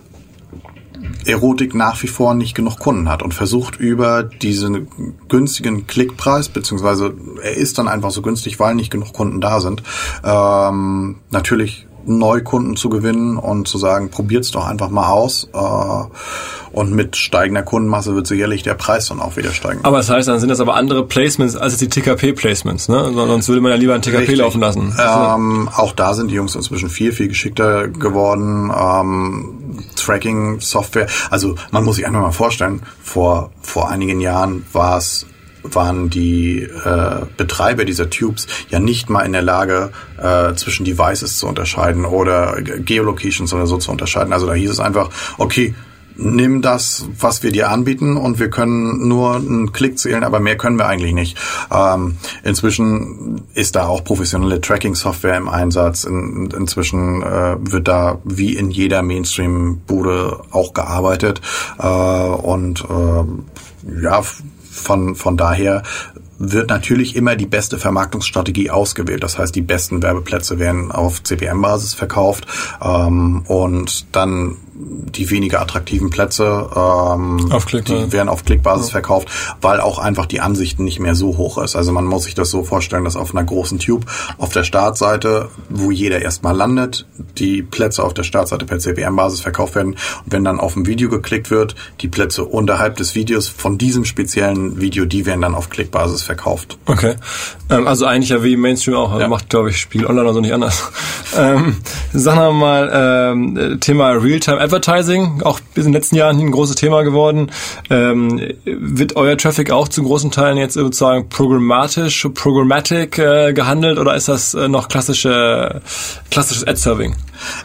Erotik nach wie vor nicht genug Kunden hat und versucht über diesen günstigen Klickpreis, beziehungsweise er ist dann einfach so günstig, weil nicht genug Kunden da sind, ähm, natürlich Neukunden zu gewinnen und zu sagen, probiert's doch einfach mal aus. Äh, und mit steigender Kundenmasse wird sicherlich der Preis dann auch wieder steigen. Aber das heißt, dann sind das aber andere Placements als die TKP-Placements, ne? Sonst würde man ja lieber ein TKP Richtig. laufen lassen. Ähm, auch da sind die Jungs inzwischen viel, viel geschickter geworden. Ähm, Tracking-Software. Also man muss sich einfach mal vorstellen, vor, vor einigen Jahren war es waren die äh, Betreiber dieser Tubes ja nicht mal in der Lage, äh, zwischen Devices zu unterscheiden oder Geolocations oder so zu unterscheiden. Also da hieß es einfach, okay, nimm das, was wir dir anbieten und wir können nur einen Klick zählen, aber mehr können wir eigentlich nicht. Ähm, inzwischen ist da auch professionelle Tracking-Software im Einsatz. In, inzwischen äh, wird da wie in jeder Mainstream-Bude auch gearbeitet äh, und äh, ja, von, von daher wird natürlich immer die beste Vermarktungsstrategie ausgewählt. Das heißt, die besten Werbeplätze werden auf CPM-Basis verkauft ähm, und dann die weniger attraktiven Plätze, ähm, Auf Klick, die ja. werden auf Klickbasis verkauft, weil auch einfach die Ansicht nicht mehr so hoch ist. Also man muss sich das so vorstellen, dass auf einer großen Tube auf der Startseite, wo jeder erstmal landet, die Plätze auf der Startseite per CPM-Basis verkauft werden. Und wenn dann auf ein Video geklickt wird, die Plätze unterhalb des Videos von diesem speziellen Video, die werden dann auf Klickbasis verkauft. Okay. Ähm, also eigentlich ja wie Mainstream auch. Also Ja. Macht, glaube ich, Spiel online oder so nicht anders. <laughs> ähm, sagen wir mal, ähm, Thema Realtime Advertising, auch in den letzten Jahren ein großes Thema geworden. Ähm, wird euer Traffic auch zu großen Teilen jetzt sozusagen programmatisch, programmatic äh, gehandelt oder ist das äh, noch klassische, klassisches Ad-Serving?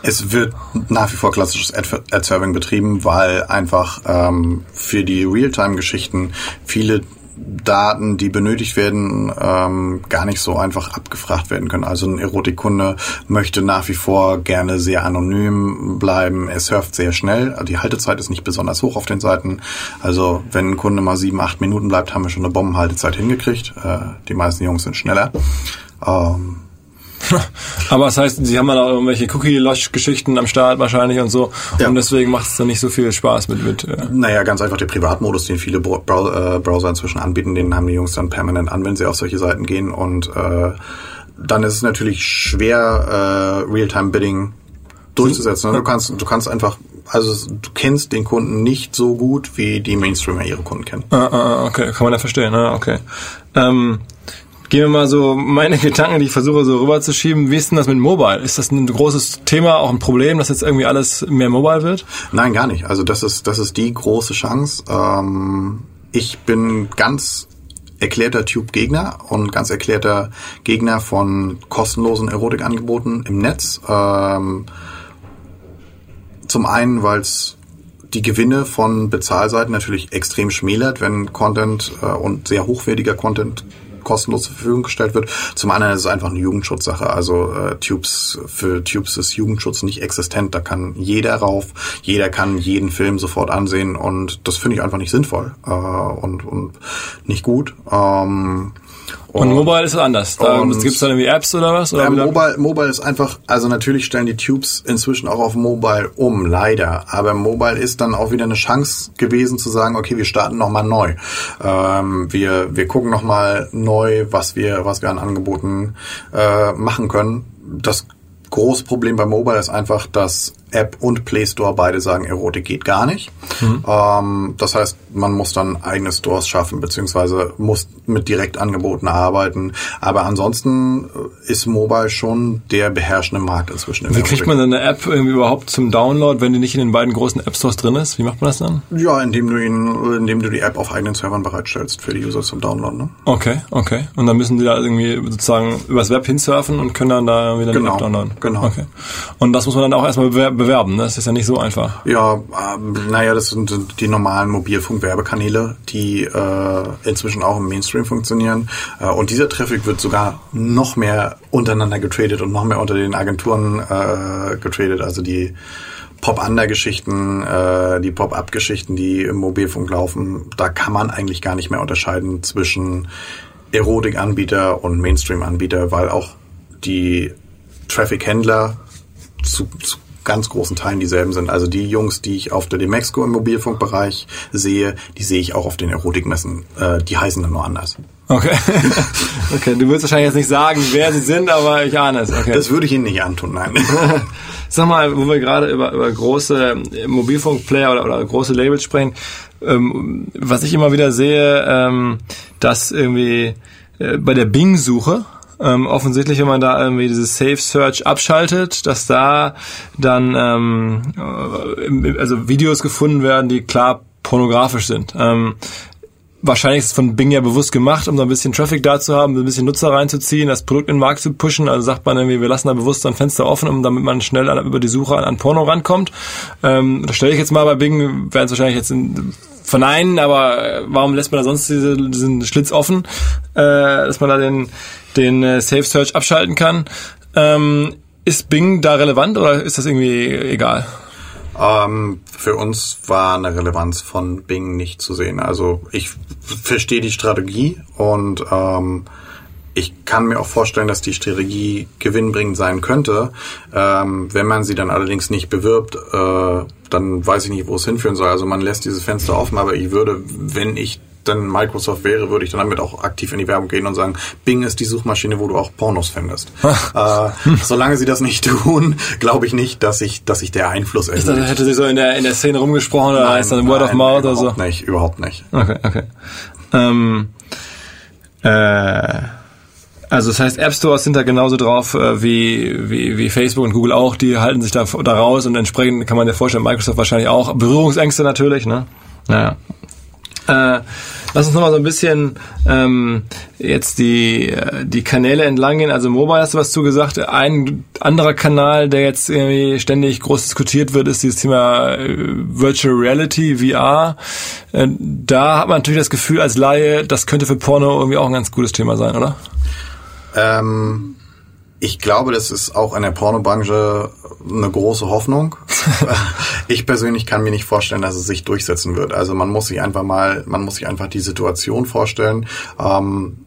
Es wird nach wie vor klassisches Ad- Ad-Serving betrieben, weil einfach ähm, für die Realtime-Geschichten viele Daten, die benötigt werden, ähm, gar nicht so einfach abgefragt werden können. Also ein Erotikkunde möchte nach wie vor gerne sehr anonym bleiben. Er surft sehr schnell. Die Haltezeit ist nicht besonders hoch auf den Seiten. Also wenn ein Kunde mal sieben, acht Minuten bleibt, haben wir schon eine Bombenhaltezeit hingekriegt. Äh, die meisten Jungs sind schneller. Ähm, <laughs> Aber das heißt, sie haben dann auch irgendwelche Cookie-Losch-Geschichten am Start wahrscheinlich und so. Ja. Und deswegen macht es dann nicht so viel Spaß mit, mit äh, Naja, ganz einfach der Privatmodus, den viele Bro Brow äh, Browser inzwischen anbieten, den haben die Jungs dann permanent an, wenn sie auf solche Seiten gehen. Und äh, dann ist es natürlich schwer, äh, Realtime-Bidding durchzusetzen. ne? Du kannst, du kannst einfach, also du kennst den Kunden nicht so gut, wie die Mainstreamer ihre Kunden kennen. Ah, ah, ah, okay, kann man ja verstehen, ah, okay. Ähm, Gehen wir mal so meine <laughs> Gedanken, die ich versuche so rüberzuschieben. Wie ist denn das mit Mobile? Ist das ein großes Thema, auch ein Problem, dass jetzt irgendwie alles mehr Mobile wird? Nein, gar nicht. Also das ist, das ist die große Chance. Ähm, ich bin ganz erklärter Tube-Gegner und ganz erklärter Gegner von kostenlosen Erotikangeboten im Netz. Ähm, zum einen, weil es die Gewinne von Bezahlseiten natürlich extrem schmälert, wenn Content äh, und sehr hochwertiger Content kostenlos zur Verfügung gestellt wird. Zum anderen ist es einfach eine Jugendschutzsache. Also äh, Tubes für Tubes ist Jugendschutz nicht existent. Da kann jeder rauf, jeder kann jeden Film sofort ansehen und das finde ich einfach nicht sinnvoll äh, und, und nicht gut. Ähm, und, und Mobile ist anders. Da gibt es dann irgendwie Apps oder was? Oder ja, Mobile, Mobile ist einfach, also natürlich stellen die Tubes inzwischen auch auf Mobile um, leider. Aber Mobile ist dann auch wieder eine Chance gewesen zu sagen, okay, wir starten nochmal neu. Ähm, wir, wir gucken nochmal neu, was wir, was wir an Angeboten äh, machen können. Das große Problem bei Mobile ist einfach, dass App und Play Store beide sagen, Erotik geht gar nicht. Mhm. Ähm, das heißt, man muss dann eigene Stores schaffen, beziehungsweise muss mit Direktangeboten arbeiten. Aber ansonsten äh, ist Mobile schon der beherrschende Markt inzwischen. Wie kriegt man denn eine App irgendwie überhaupt zum Download, wenn die nicht in den beiden großen App Stores drin ist? Wie macht man das dann? Ja, indem du ihn, indem du die App auf eigenen Servern bereitstellst für die User zum Download. Ne? Okay, okay. Und dann müssen die da irgendwie sozusagen übers Web hinsurfen und können dann da wieder genau, eine App downloaden. Genau. Okay. Und das muss man dann auch erstmal bewerben bewerben. Ne? Das ist ja nicht so einfach. Ja, ähm, naja, das sind die normalen Mobilfunk-Werbekanäle, die äh, inzwischen auch im Mainstream funktionieren. Äh, und dieser Traffic wird sogar noch mehr untereinander getradet und noch mehr unter den Agenturen äh, getradet. Also die Pop-Under-Geschichten, äh, die Pop-Up-Geschichten, die im Mobilfunk laufen, da kann man eigentlich gar nicht mehr unterscheiden zwischen Erotik-Anbieter und Mainstream-Anbieter, weil auch die Traffic-Händler zu, zu ganz großen Teilen dieselben sind. Also die Jungs, die ich auf der Demexco im Mobilfunkbereich sehe, die sehe ich auch auf den Erotikmessen. Äh, die heißen dann nur anders. Okay. <laughs> okay, du würdest wahrscheinlich jetzt nicht sagen, wer sie sind, aber ich ahne es. Okay. Das würde ich Ihnen nicht antun, nein. <laughs> Sag mal, wo wir gerade über, über große Mobilfunkplayer oder, oder große Labels sprechen, ähm, was ich immer wieder sehe, ähm, dass irgendwie äh, bei der Bing-Suche, ähm, offensichtlich, wenn man da irgendwie dieses Safe Search abschaltet, dass da dann ähm, äh, also Videos gefunden werden, die klar pornografisch sind. Ähm, wahrscheinlich ist es von Bing ja bewusst gemacht, um so ein bisschen Traffic da zu haben, ein bisschen Nutzer reinzuziehen, das Produkt in den Markt zu pushen. Also sagt man irgendwie, wir lassen da bewusst ein Fenster offen, um damit man schnell an, über die Suche an, an Porno rankommt. Ähm, das stelle ich jetzt mal bei Bing, werden es wahrscheinlich jetzt in, verneinen, aber äh, warum lässt man da sonst diese, diesen Schlitz offen, äh, dass man da den den äh, Safe Search abschalten kann. Ähm, ist Bing da relevant oder ist das irgendwie egal? Ähm, für uns war eine Relevanz von Bing nicht zu sehen. Also ich verstehe die Strategie und ähm, ich kann mir auch vorstellen, dass die Strategie gewinnbringend sein könnte. Ähm, wenn man sie dann allerdings nicht bewirbt, äh, dann weiß ich nicht, wo es hinführen soll. Also man lässt dieses Fenster offen, aber ich würde, wenn ich dann Microsoft wäre, würde ich dann damit auch aktiv in die Werbung gehen und sagen, Bing ist die Suchmaschine, wo du auch Pornos findest. <laughs> äh, solange sie das nicht <laughs> tun, glaube ich nicht, dass ich, dass ich der Einfluss. Ich dachte, hätte sie so in der, in der Szene rumgesprochen oder nein, heißt das Word nein, of Mouth oder so? Überhaupt nicht, überhaupt nicht. Okay, okay. Ähm, äh, also das heißt, App Stores sind da genauso drauf äh, wie, wie, wie Facebook und Google auch. Die halten sich da, da raus und entsprechend kann man dir vorstellen, Microsoft wahrscheinlich auch. Berührungsängste natürlich, ne? Naja. Äh, lass uns nochmal so ein bisschen ähm, jetzt die, äh, die Kanäle entlang gehen. Also Mobile hast du was zugesagt. Ein anderer Kanal, der jetzt irgendwie ständig groß diskutiert wird, ist dieses Thema äh, Virtual Reality, VR. Äh, da hat man natürlich das Gefühl als Laie, das könnte für Porno irgendwie auch ein ganz gutes Thema sein, oder? Ähm, ich glaube, das ist auch in der Pornobranche eine große Hoffnung. <laughs> ich persönlich kann mir nicht vorstellen, dass es sich durchsetzen wird. Also man muss sich einfach mal, man muss sich einfach die Situation vorstellen. Ähm,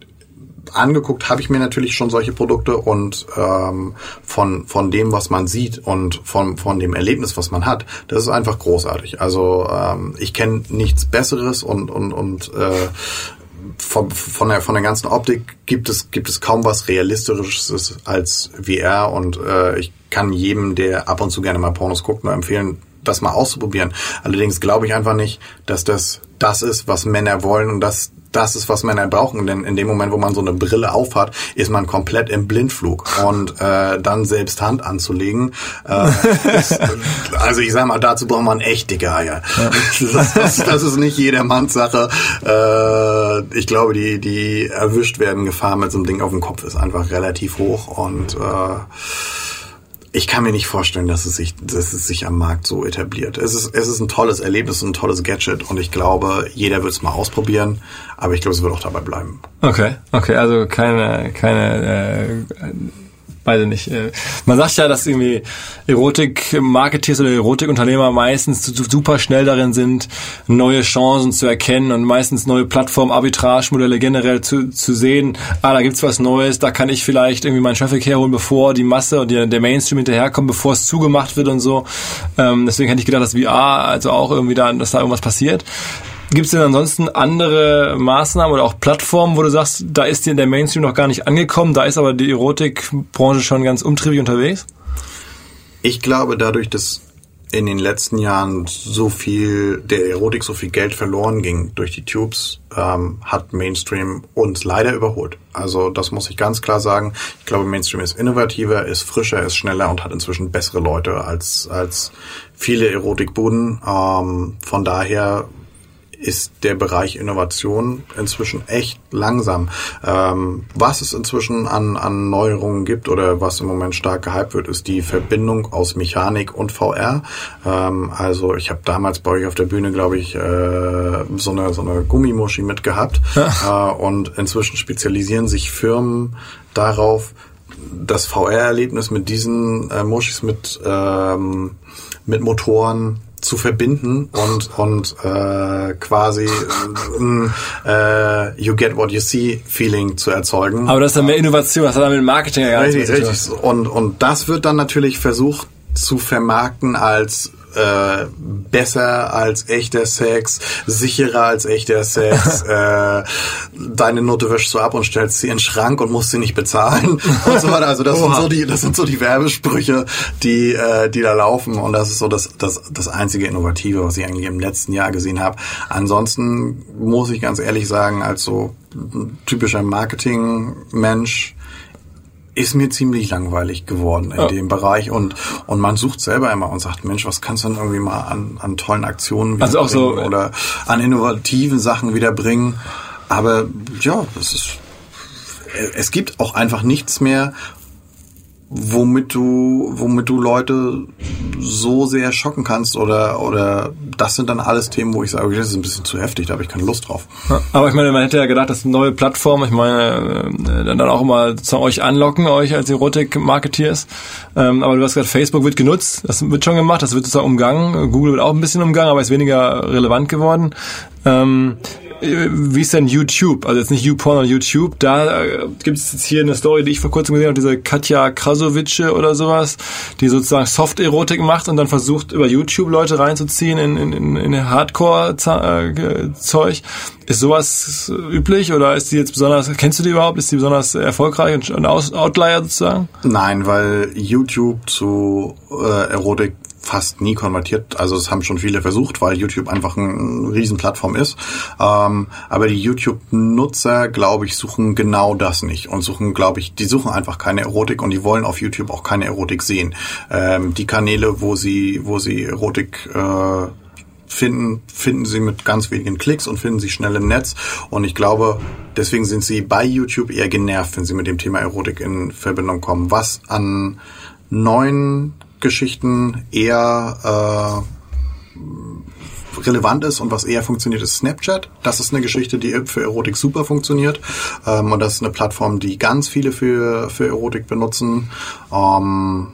angeguckt habe ich mir natürlich schon solche Produkte und ähm, von von dem, was man sieht und von von dem Erlebnis, was man hat, das ist einfach großartig. Also ähm, ich kenne nichts Besseres und und und äh, von, von, der, von der ganzen Optik gibt es, gibt es kaum was Realistisches als VR und äh, ich kann jedem, der ab und zu gerne mal Pornos guckt, nur empfehlen, das mal auszuprobieren. Allerdings glaube ich einfach nicht, dass das das ist, was Männer wollen und dass das ist, was Männer brauchen. Denn in dem Moment, wo man so eine Brille aufhat, ist man komplett im Blindflug. Und äh, dann selbst Hand anzulegen, äh, ist, <laughs> also ich sag mal, dazu braucht man echt dicke Eier. Ja. Das, das, das, ist nicht jedermanns Sache. Äh, ich glaube, die, die erwischt werden Gefahr mit so einem Ding auf dem Kopf ist einfach relativ hoch und äh, ich kann mir nicht vorstellen, dass es sich, dass es sich am Markt so etabliert. Es ist, es ist ein tolles Erlebnis, ein tolles Gadget und ich glaube, jeder wird es mal ausprobieren, aber ich glaube, es wird auch dabei bleiben. Okay, okay, also keine, keine äh, weiß nicht. Äh, man sagt ja, dass irgendwie Erotik-Marketeers oder Erotik-Unternehmer meistens super schnell darin sind, neue Chancen zu erkennen und meistens neue Plattform-Arbitrage-Modelle generell zu, zu sehen. Ah, da gibt's was Neues, da kann ich vielleicht irgendwie meinen Traffic herholen, bevor die Masse und der Mainstream hinterherkommt, bevor es zugemacht wird und so. Ähm, deswegen hätte ich gedacht, dass VR also auch irgendwie da, dass da irgendwas passiert. Gibt es denn ansonsten andere Maßnahmen oder auch Plattformen, wo du sagst, da ist dir der Mainstream noch gar nicht angekommen, da ist aber die Erotikbranche schon ganz umtriebig unterwegs? Ich glaube, dadurch, dass in den letzten Jahren so viel der Erotik so viel Geld verloren ging durch die Tubes, ähm, hat Mainstream uns leider überholt. Also das muss ich ganz klar sagen. Ich glaube, Mainstream ist innovativer, ist frischer, ist schneller und hat inzwischen bessere Leute als als viele Erotikbuden. Ähm, von daher ist der Bereich Innovation inzwischen echt langsam. Ähm, was es inzwischen an, an Neuerungen gibt oder was im Moment stark gehypt wird, ist die Verbindung aus Mechanik und VR. Ähm, also ich habe damals bei euch auf der Bühne, glaube ich, äh, so eine so eine Gummimuschi mitgehabt äh, und inzwischen spezialisieren sich Firmen darauf, das VR-Erlebnis mit diesen äh, Muschis mit ähm, mit Motoren zu verbinden und und äh, quasi äh, you get what you see Feeling zu erzeugen. Aber das ist dann mehr Innovation, das hat dann mit Marketing ja gar nichts Richtig, und und das wird dann natürlich versucht zu vermarkten als äh, besser als echter Sex, sicherer als echter Sex. <laughs> äh, deine Note wäschst du ab und stellst sie in den Schrank und musst sie nicht bezahlen <laughs> und so weiter. Also das sind so die, das sind so die Werbesprüche, die, äh, die da laufen und das ist so das, das, das einzige Innovative, was ich eigentlich im letzten Jahr gesehen habe. Ansonsten muss ich ganz ehrlich sagen, als so typischer Marketing-Mensch ist mir ziemlich langweilig geworden in ja. dem Bereich und und man sucht selber immer und sagt Mensch was kannst du denn irgendwie mal an, an tollen Aktionen also auch so oder an innovativen Sachen wiederbringen aber ja es ist es gibt auch einfach nichts mehr womit du, womit du Leute so sehr schocken kannst oder, oder das sind dann alles Themen, wo ich sage, okay, das ist ein bisschen zu heftig, da habe ich keine Lust drauf. aber ich meine, man hätte ja gedacht, dass neue Plattformen, ich meine, äh, dann auch immer zu euch anlocken, euch als Erotik-Marketeers. Ähm, aber du hast gesagt, Facebook wird genutzt, das wird schon gemacht, das wird sozusagen umgangen. Google wird auch ein bisschen umgangen, aber ist weniger relevant geworden. Ähm, wie ist denn YouTube? Also jetzt nicht YouPorn, sondern YouTube. Da äh, gibt es jetzt hier eine Story, die ich vor kurzem gesehen habe, diese Katja Krasovice oder sowas, die sozusagen Soft-Erotik macht und dann versucht, über YouTube Leute reinzuziehen in, in, in Hardcore-Zeug. Ist sowas üblich oder ist die jetzt besonders, kennst du die überhaupt? Ist die besonders erfolgreich und ein Outlier sozusagen? Nein, weil YouTube zu äh, Erotik fast nie konvertiert. Also es haben schon viele versucht, weil YouTube einfach eine Riesenplattform ist. Ähm, aber die YouTube-Nutzer, glaube ich, suchen genau das nicht und suchen, glaube ich, die suchen einfach keine Erotik und die wollen auf YouTube auch keine Erotik sehen. Ähm, die Kanäle, wo sie, wo sie Erotik äh, finden, finden sie mit ganz wenigen Klicks und finden sie schnell im Netz. Und ich glaube, deswegen sind sie bei YouTube eher genervt, wenn sie mit dem Thema Erotik in Verbindung kommen. Was an neuen Geschichten eher äh, relevant ist und was eher funktioniert, ist Snapchat. Das ist eine Geschichte, die für Erotik super funktioniert. Ähm, und das ist eine Plattform, die ganz viele für, für Erotik benutzen. Ähm,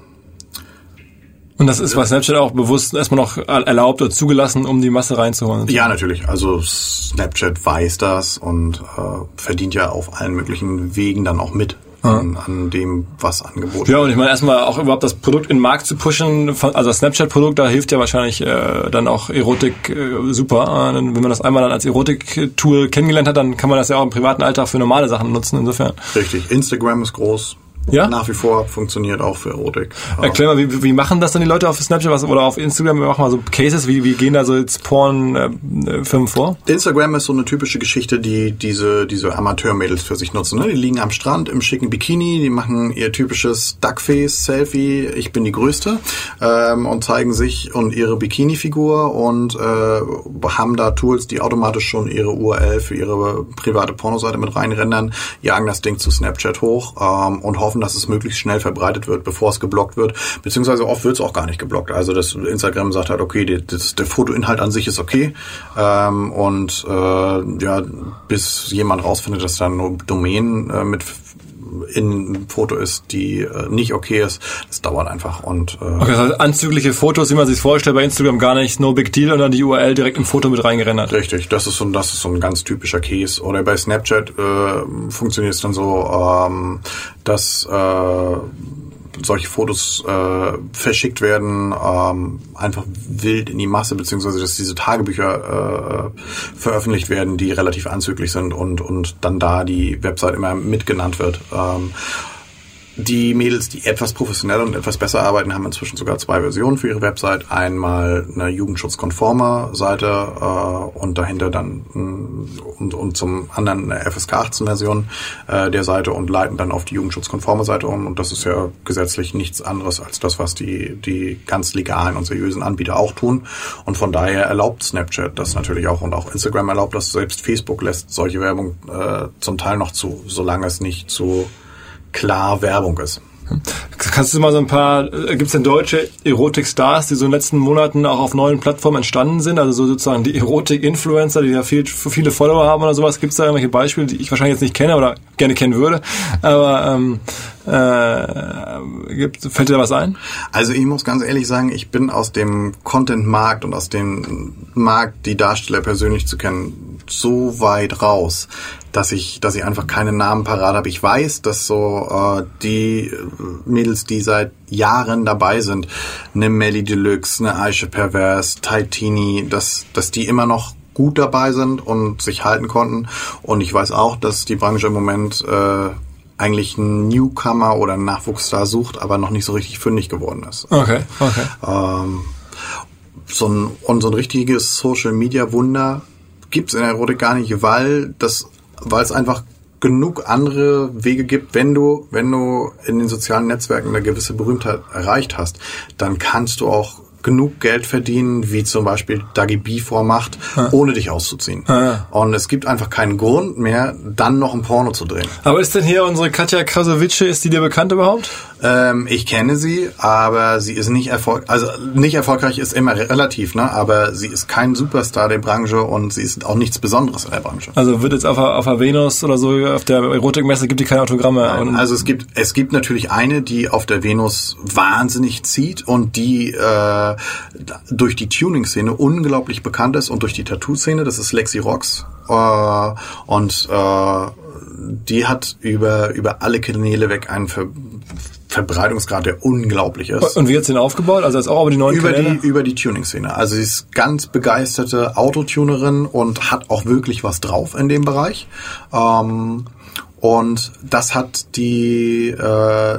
und das ist bei Snapchat auch bewusst erstmal noch erlaubt oder zugelassen, um die Masse reinzuholen? Ja, natürlich. Also Snapchat weiß das und äh, verdient ja auf allen möglichen Wegen dann auch mit an, an dem, was angeboten wird. Ja, und ich meine erstmal auch überhaupt das Produkt in den Markt zu pushen, also das Snapchat-Produkt, da hilft ja wahrscheinlich äh, dann auch Erotik äh, super. Äh, wenn man das einmal dann als Erotik-Tool kennengelernt hat, dann kann man das ja auch im privaten Alltag für normale Sachen nutzen, insofern. Richtig, Instagram ist groß, Ja? nach wie vor funktioniert auch für Erotik. Erklär mal, wie, wie machen das dann die Leute auf Snapchat was, oder auf Instagram? Wir machen mal so Cases, wie, wie gehen da so jetzt Porn-Firmen vor? Instagram ist so eine typische Geschichte, die diese, diese Amateurmädels für sich nutzen. Ne? Die liegen am Strand im schicken Bikini, die machen ihr typisches Duckface-Selfie, ich bin die Größte, ähm, und zeigen sich und ihre Bikini-Figur und äh, haben da Tools, die automatisch schon ihre URL für ihre private Pornoseite mit reinrendern, jagen das Ding zu Snapchat hoch ähm, und hoffen, dass es möglichst schnell verbreitet wird, bevor es geblockt wird. Beziehungsweise oft wird es auch gar nicht geblockt. Also das Instagram sagt halt, okay, die, das, der Fotoinhalt an sich ist okay. Ähm, und äh, ja, bis jemand rausfindet, dass da eine Domain äh, mit in Foto ist, die äh, nicht okay ist, das dauert einfach und äh, Okay, das heißt, anzügliche Fotos, wie man sich vorstellt, bei Instagram gar nicht, no big deal, und dann die URL direkt im Foto mit reingerendert. Richtig, das ist so, das ist so ein ganz typischer Case. Oder bei Snapchat äh, funktioniert es dann so, ähm, dass äh, solche Fotos äh, verschickt werden, ähm, einfach wild in die Masse, beziehungsweise dass diese Tagebücher äh, veröffentlicht werden, die relativ anzüglich sind und, und dann da die Website immer mitgenannt wird. Ähm, die Mädels, die etwas professioneller und etwas besser arbeiten, haben inzwischen sogar zwei Versionen für ihre Website. Einmal eine jugendschutzkonforme Seite äh, und dahinter dann mh, und, und zum anderen eine FSK 18 Version äh, der Seite und leiten dann auf die jugendschutzkonforme Seite um. Und das ist ja gesetzlich nichts anderes als das, was die, die ganz legalen und seriösen Anbieter auch tun. Und von daher erlaubt Snapchat das natürlich auch und auch Instagram erlaubt das. Selbst Facebook lässt solche Werbung äh, zum Teil noch zu, solange es nicht zu klar Werbung ist. Kannst du mal so ein paar, äh, gibt es denn deutsche Erotik-Stars, die so in den letzten Monaten auch auf neuen Plattformen entstanden sind? Also so sozusagen die Erotik-Influencer, die ja viel, viele Follower haben oder sowas. Gibt es da irgendwelche Beispiele, die ich wahrscheinlich jetzt nicht kenne oder gerne kennen würde? Aber ähm, äh, gibt, fällt dir da was ein? Also ich muss ganz ehrlich sagen, ich bin aus dem Content-Markt und aus dem Markt, die Darsteller persönlich zu kennen, so weit raus, dass ich, dass ich einfach keine Namen parat habe. Ich weiß, dass so äh, die Mädels, die seit Jahren dabei sind, eine Melly Deluxe, eine Aisha Perverse, Taitini, dass, dass die immer noch gut dabei sind und sich halten konnten. Und ich weiß auch, dass die Branche im Moment äh, eigentlich einen Newcomer oder einen Nachwuchsstar sucht, aber noch nicht so richtig fündig geworden ist. Okay, okay. Ähm, so ein, und so ein richtiges Social Media Wunder gibt's in der Erotik gar nicht, weil das, weil es einfach genug andere Wege gibt, wenn du, wenn du in den sozialen Netzwerken eine gewisse Berühmtheit erreicht hast, dann kannst du auch genug Geld verdienen, wie zum Beispiel Dagi B vormacht, ohne dich auszuziehen. Ja. Und es gibt einfach keinen Grund mehr, dann noch ein Porno zu drehen. Aber ist denn hier unsere Katja Krasavice, ist die dir bekannt überhaupt? Ähm, ich kenne sie, aber sie ist nicht erfolg, also nicht erfolgreich ist immer re- relativ, ne? Aber sie ist kein Superstar der Branche und sie ist auch nichts Besonderes in der Branche. Also wird jetzt auf, der- auf der Venus oder so, auf der Erotikmesse gibt die keine Autogramme. Und, Also es gibt es gibt natürlich eine, die auf der Venus wahnsinnig zieht und die äh, durch die Tuning-Szene unglaublich bekannt ist und durch die Tattoo-Szene. Das ist Lexi Rocks äh, und äh, die hat über über alle Kanäle weg einen Ver Verbreitungsgrad, der unglaublich ist. und wie hat's den aufgebaut? Also jetzt auch über die neuen über Kanäle? die über die Tuning-Szene. Also sie ist ganz begeisterte Autotunerin und hat auch wirklich was drauf in dem Bereich. Ähm, und das hat die äh,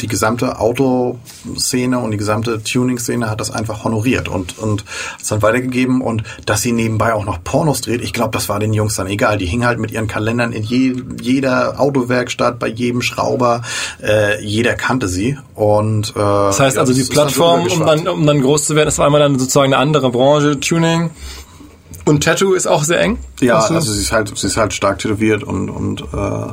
die gesamte Autoszene und die gesamte Tuning-Szene hat das einfach honoriert und und hat's dann weitergegeben und dass sie nebenbei auch noch Pornos dreht, ich glaube, das war den Jungs dann egal. Die hingen halt mit ihren Kalendern in je, jeder Autowerkstatt, bei jedem Schrauber, äh, jeder kannte sie und äh, Das heißt also, die Plattform, um dann, um dann groß zu werden, ist einmal dann sozusagen eine andere Branche, Tuning. Und Tattoo ist auch sehr eng. Ja, also sie ist halt, sie ist halt stark tätowiert und, und äh,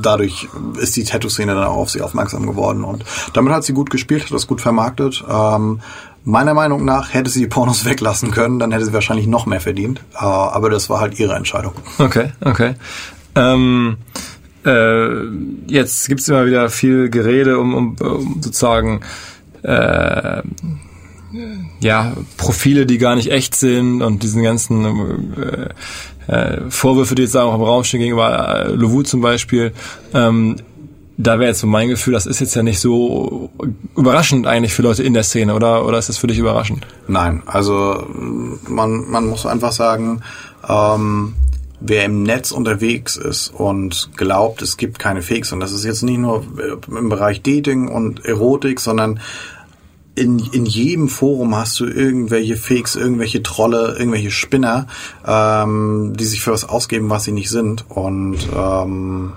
dadurch ist die Tattoo-Szene dann auch auf sie aufmerksam geworden. Und damit hat sie gut gespielt, hat das gut vermarktet. Ähm, meiner Meinung nach hätte sie die Pornos <laughs> weglassen können, dann hätte sie wahrscheinlich noch mehr verdient. Äh, aber das war halt ihre Entscheidung. Okay, okay. Ähm, äh, jetzt gibt's immer wieder viel Gerede um, um, um sozusagen äh, ja Profile, die gar nicht echt sind und diesen ganzen äh, äh, Vorwürfe, die jetzt auch im Raum stehen gegenüber äh, Lovu zum Beispiel. Ähm, da wäre jetzt so mein Gefühl, das ist jetzt ja nicht so überraschend eigentlich für Leute in der Szene, oder? Oder ist das für dich überraschend? Nein, also man, man muss einfach sagen, ähm, wer im Netz unterwegs ist und glaubt, es gibt keine Fakes, und das ist jetzt nicht nur im Bereich Dating und Erotik, sondern in, in jedem Forum hast du irgendwelche Fakes, irgendwelche Trolle, irgendwelche Spinner, ähm, die sich für was ausgeben, was sie nicht sind. Und ähm,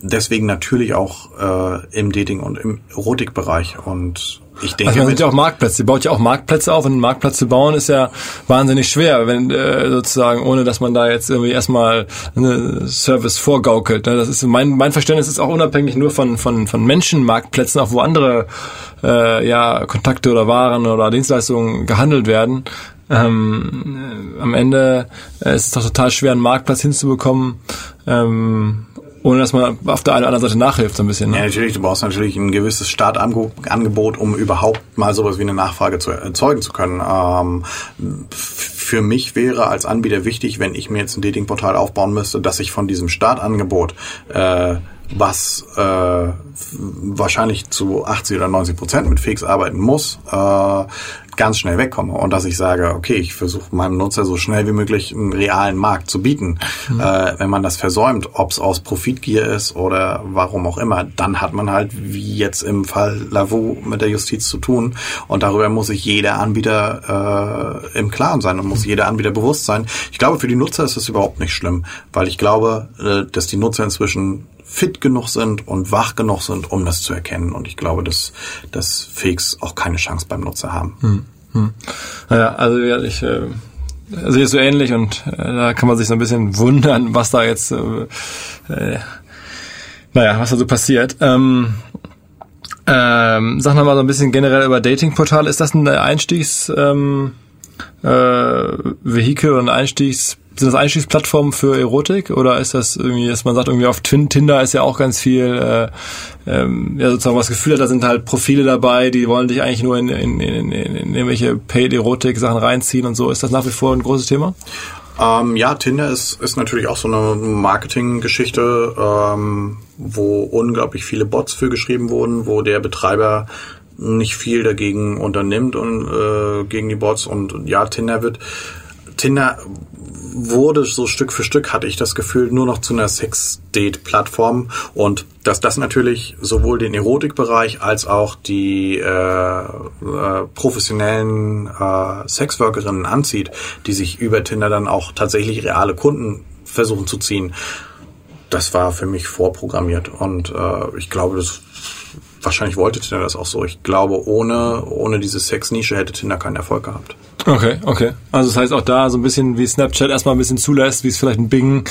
deswegen natürlich auch äh, im Dating- und im Erotikbereich. Und ich denke, also man sind ja auch Marktplätze. Sie baut ja auch Marktplätze auf und einen Marktplatz zu bauen ist ja wahnsinnig schwer, wenn äh, sozusagen ohne, dass man da jetzt irgendwie erstmal eine Service vorgaukelt. Ne? Das ist mein mein Verständnis ist auch unabhängig nur von von von Menschenmarktplätzen, auch wo andere äh, ja Kontakte oder Waren oder Dienstleistungen gehandelt werden. Ähm, am Ende äh, ist es doch total schwer, einen Marktplatz hinzubekommen. Ähm, ohne dass man auf der einen oder anderen Seite nachhilft so ein bisschen. Ne? Ja, natürlich, du brauchst natürlich ein gewisses Startangebot, um überhaupt mal sowas wie eine Nachfrage zu erzeugen zu können. Ähm, für mich wäre als Anbieter wichtig, wenn ich mir jetzt ein Datingportal aufbauen müsste, dass ich von diesem Startangebot äh, was äh, wahrscheinlich zu 80 oder 90 Prozent mit Fix arbeiten muss, äh, ganz schnell wegkomme und dass ich sage, okay, ich versuche meinem Nutzer so schnell wie möglich einen realen Markt zu bieten. Mhm. Äh, wenn man das versäumt, ob es aus Profitgier ist oder warum auch immer, dann hat man halt wie jetzt im Fall Lavu mit der Justiz zu tun und darüber muss sich jeder Anbieter äh, im Klaren sein und muss mhm. jeder Anbieter bewusst sein. Ich glaube, für die Nutzer ist das überhaupt nicht schlimm, weil ich glaube, äh, dass die Nutzer inzwischen fit genug sind und wach genug sind, um das zu erkennen. Und ich glaube, dass, dass Fakes auch keine Chance beim Nutzer haben. Hm. Hm. Naja, also ja, ich äh, sehe es so ähnlich und äh, da kann man sich so ein bisschen wundern, was da jetzt, äh, äh, naja, was da so passiert. Ähm, ähm, sag noch mal so ein bisschen generell über Datingportale. Ist das ein Einstiegs ähm, äh, Vehikel und Einstiegs sind das Einstiegsplattformen für Erotik oder ist das irgendwie, dass man sagt, irgendwie auf Tinder ist ja auch ganz viel, äh, ähm, ja sozusagen was Gefühl hat, da sind halt Profile dabei, die wollen dich eigentlich nur in, in, in, in irgendwelche Paid-Erotik-Sachen reinziehen und so. Ist das nach wie vor ein großes Thema? Ähm, ja, Tinder ist, ist natürlich auch so eine Marketinggeschichte, ähm, wo unglaublich viele Bots für geschrieben wurden, wo der Betreiber nicht viel dagegen unternimmt und äh, gegen die Bots und ja, Tinder wird Tinder wurde so Stück für Stück, hatte ich das Gefühl, nur noch zu einer Sex-Date-Plattform und dass das natürlich sowohl den Erotikbereich als auch die äh, äh, professionellen äh, Sexworkerinnen anzieht, die sich über Tinder dann auch tatsächlich reale Kunden versuchen zu ziehen. Das war für mich vorprogrammiert und äh, ich glaube, das wahrscheinlich wollte Tinder das auch so. Ich glaube, ohne, ohne diese Sexnische hätte Tinder keinen Erfolg gehabt. Okay, okay. Also das heißt auch da so ein bisschen wie Snapchat erstmal ein bisschen zulässt, wie es vielleicht ein Bing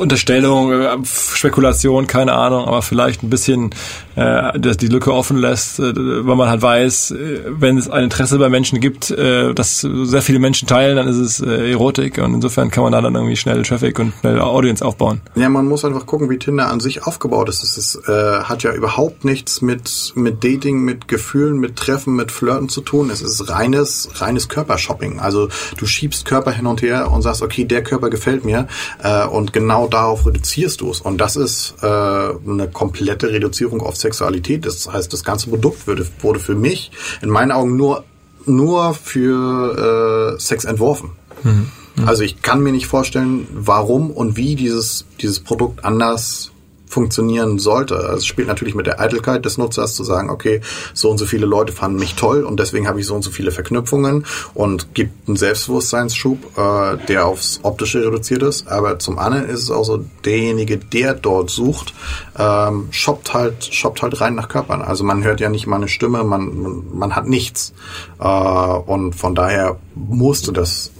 Unterstellung, äh, Spekulation, keine Ahnung, aber vielleicht ein bisschen äh, die Lücke offen lässt, äh, weil man halt weiß, äh, wenn es ein Interesse bei Menschen gibt, äh, das sehr viele Menschen teilen, dann ist es äh, Erotik und insofern kann man da dann irgendwie schnell Traffic und schnell Audience aufbauen. Ja, man muss einfach gucken, wie Tinder an sich aufgebaut ist. Es ist, äh, hat ja überhaupt nichts mit mit Dating, mit Gefühlen, mit Treffen, mit Flirten zu tun. Es ist reines reines Körpershopping. Also du schiebst Körper hin und her und sagst, okay, der Körper gefällt mir äh, und genau darauf reduzierst du es. Und das ist äh, eine komplette Reduzierung auf Sexualität. Das heißt, das ganze Produkt wurde, wurde für mich in meinen Augen nur, nur für äh, Sex entworfen. Mhm. Also ich kann mir nicht vorstellen, warum und wie dieses, dieses Produkt anders funktionieren sollte. Es spielt natürlich mit der Eitelkeit des Nutzers zu sagen, okay, so und so viele Leute fanden mich toll und deswegen habe ich so und so viele Verknüpfungen und gibt einen Selbstbewusstseinsschub, äh, der aufs Optische reduziert ist. Aber zum anderen ist es auch so, derjenige, der dort sucht, ähm, shoppt halt, shoppt halt rein nach Körpern. Also man hört ja nicht mal eine Stimme, man, man, man hat nichts. Äh, und von daher musste das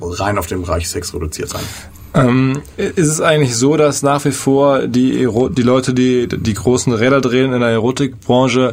rein auf den Bereich Sex reduziert sein. Ähm, ist es eigentlich so, dass nach wie vor die, Ero die Leute, die die großen Räder drehen in der Erotikbranche,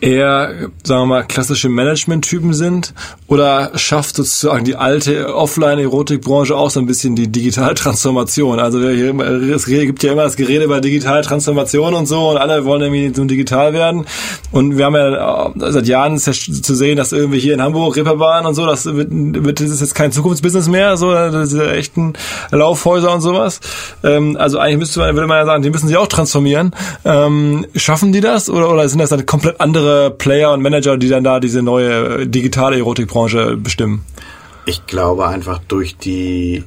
eher, sagen wir mal, klassische Management-Typen sind oder schafft sozusagen die alte Offline-Erotikbranche auch so ein bisschen die Digitaltransformation? Also es gibt ja immer das Gerede über Digitaltransformation und so und alle wollen irgendwie so digital werden und wir haben ja äh, seit Jahren zu sehen, dass irgendwie hier in Hamburg Reeperbahn und so, das wird, wird das ist jetzt kein Zukunftsbusiness mehr, so diese echten Laufhäuser und sowas. Ähm, also eigentlich müsste man, würde man ja sagen, die müssen sich auch transformieren. Ähm, schaffen die das oder, oder sind das dann komplett andere andere Player und Manager, die dann da diese neue digitale Erotikbranche bestimmen? Ich glaube einfach durch die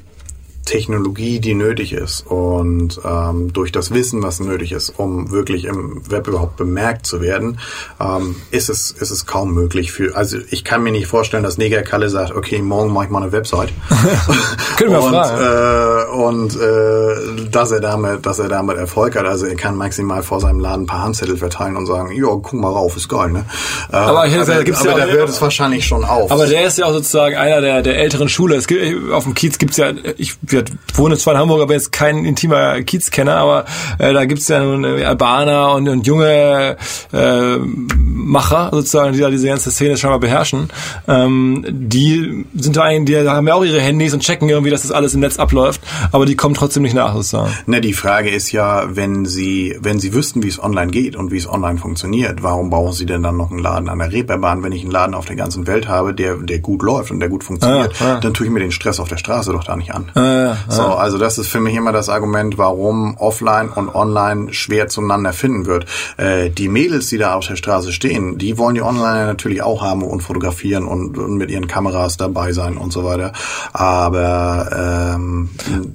Technologie, die nötig ist und ähm, durch das Wissen, was nötig ist, um wirklich im Web überhaupt bemerkt zu werden, ähm, ist es ist es kaum möglich für. Also ich kann mir nicht vorstellen, dass Neger Kalle sagt, okay, morgen mache ich mal eine Website. <laughs> Können wir und, fragen. Äh, und äh, dass er damit, dass er damit Erfolg hat. Also er kann maximal vor seinem Laden ein paar Handzettel verteilen und sagen, ja, guck mal rauf, ist geil, ne? Äh, Aber hier aber, gibt's aber ja da hört es wahrscheinlich schon auf. Aber der ist ja auch sozusagen einer der, der älteren Schule. Es gibt, auf dem Kiez gibt's ja, ich wir wohne zwar in Hamburg, aber jetzt kein intimer Kiezkenner, aber äh, da gibt's ja nun äh, Albaner und, und junge äh, Macher sozusagen, die da diese ganze Szene scheinbar beherrschen. Ähm, die sind da eigentlich, die haben ja auch ihre Handys und checken irgendwie, dass das alles im Netz abläuft, aber die kommen trotzdem nicht nach sozusagen. Ne, die Frage ist ja, wenn Sie, wenn Sie wüssten, wie es online geht und wie es online funktioniert, warum brauchen Sie denn dann noch einen Laden an der Reeperbahn, wenn ich einen Laden auf der ganzen Welt habe, der, der gut läuft und der gut funktioniert, Ah, ah. dann tue ich mir den Stress auf der Straße doch da nicht an. Ja, So, also das ist für mich immer das Argument, warum offline und online schwer zueinander finden wird. Äh, die Mädels, die da auf der Straße stehen, die wollen die online natürlich auch haben und fotografieren und, und mit ihren Kameras dabei sein und so weiter. Aber ähm,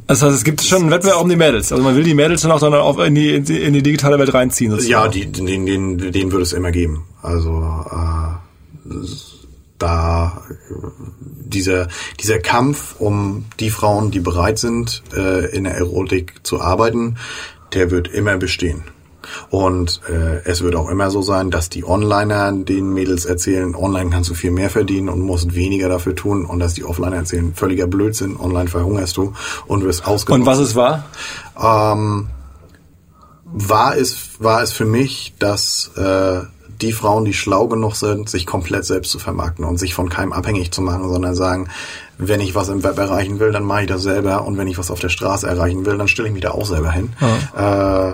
Das heißt, es gibt schon einen Wettbewerb um die Mädels. Also man will die Mädels dann auch dann auch in die, in die, in die digitale Welt reinziehen. sozusagen. Ja, die, den, den, den würde es immer geben. Also äh, da dieser dieser Kampf um die Frauen, die bereit sind, äh, in der Erotik zu arbeiten, der wird immer bestehen. Und äh, es wird auch immer so sein, dass die Onliner den Mädels erzählen, online kannst du viel mehr verdienen und musst weniger dafür tun. Und dass die Offliner erzählen, völliger Blödsinn, online verhungerst du und wirst ausgenutzt. Und was es war? Ähm, war es war es für mich, dass äh, die Frauen, die schlau genug sind, sich komplett selbst zu vermarkten und sich von keinem abhängig zu machen, sondern sagen, wenn ich was im Web erreichen will, dann mache ich das selber und wenn ich was auf der Straße erreichen will, dann stelle ich mich da auch selber hin. Äh,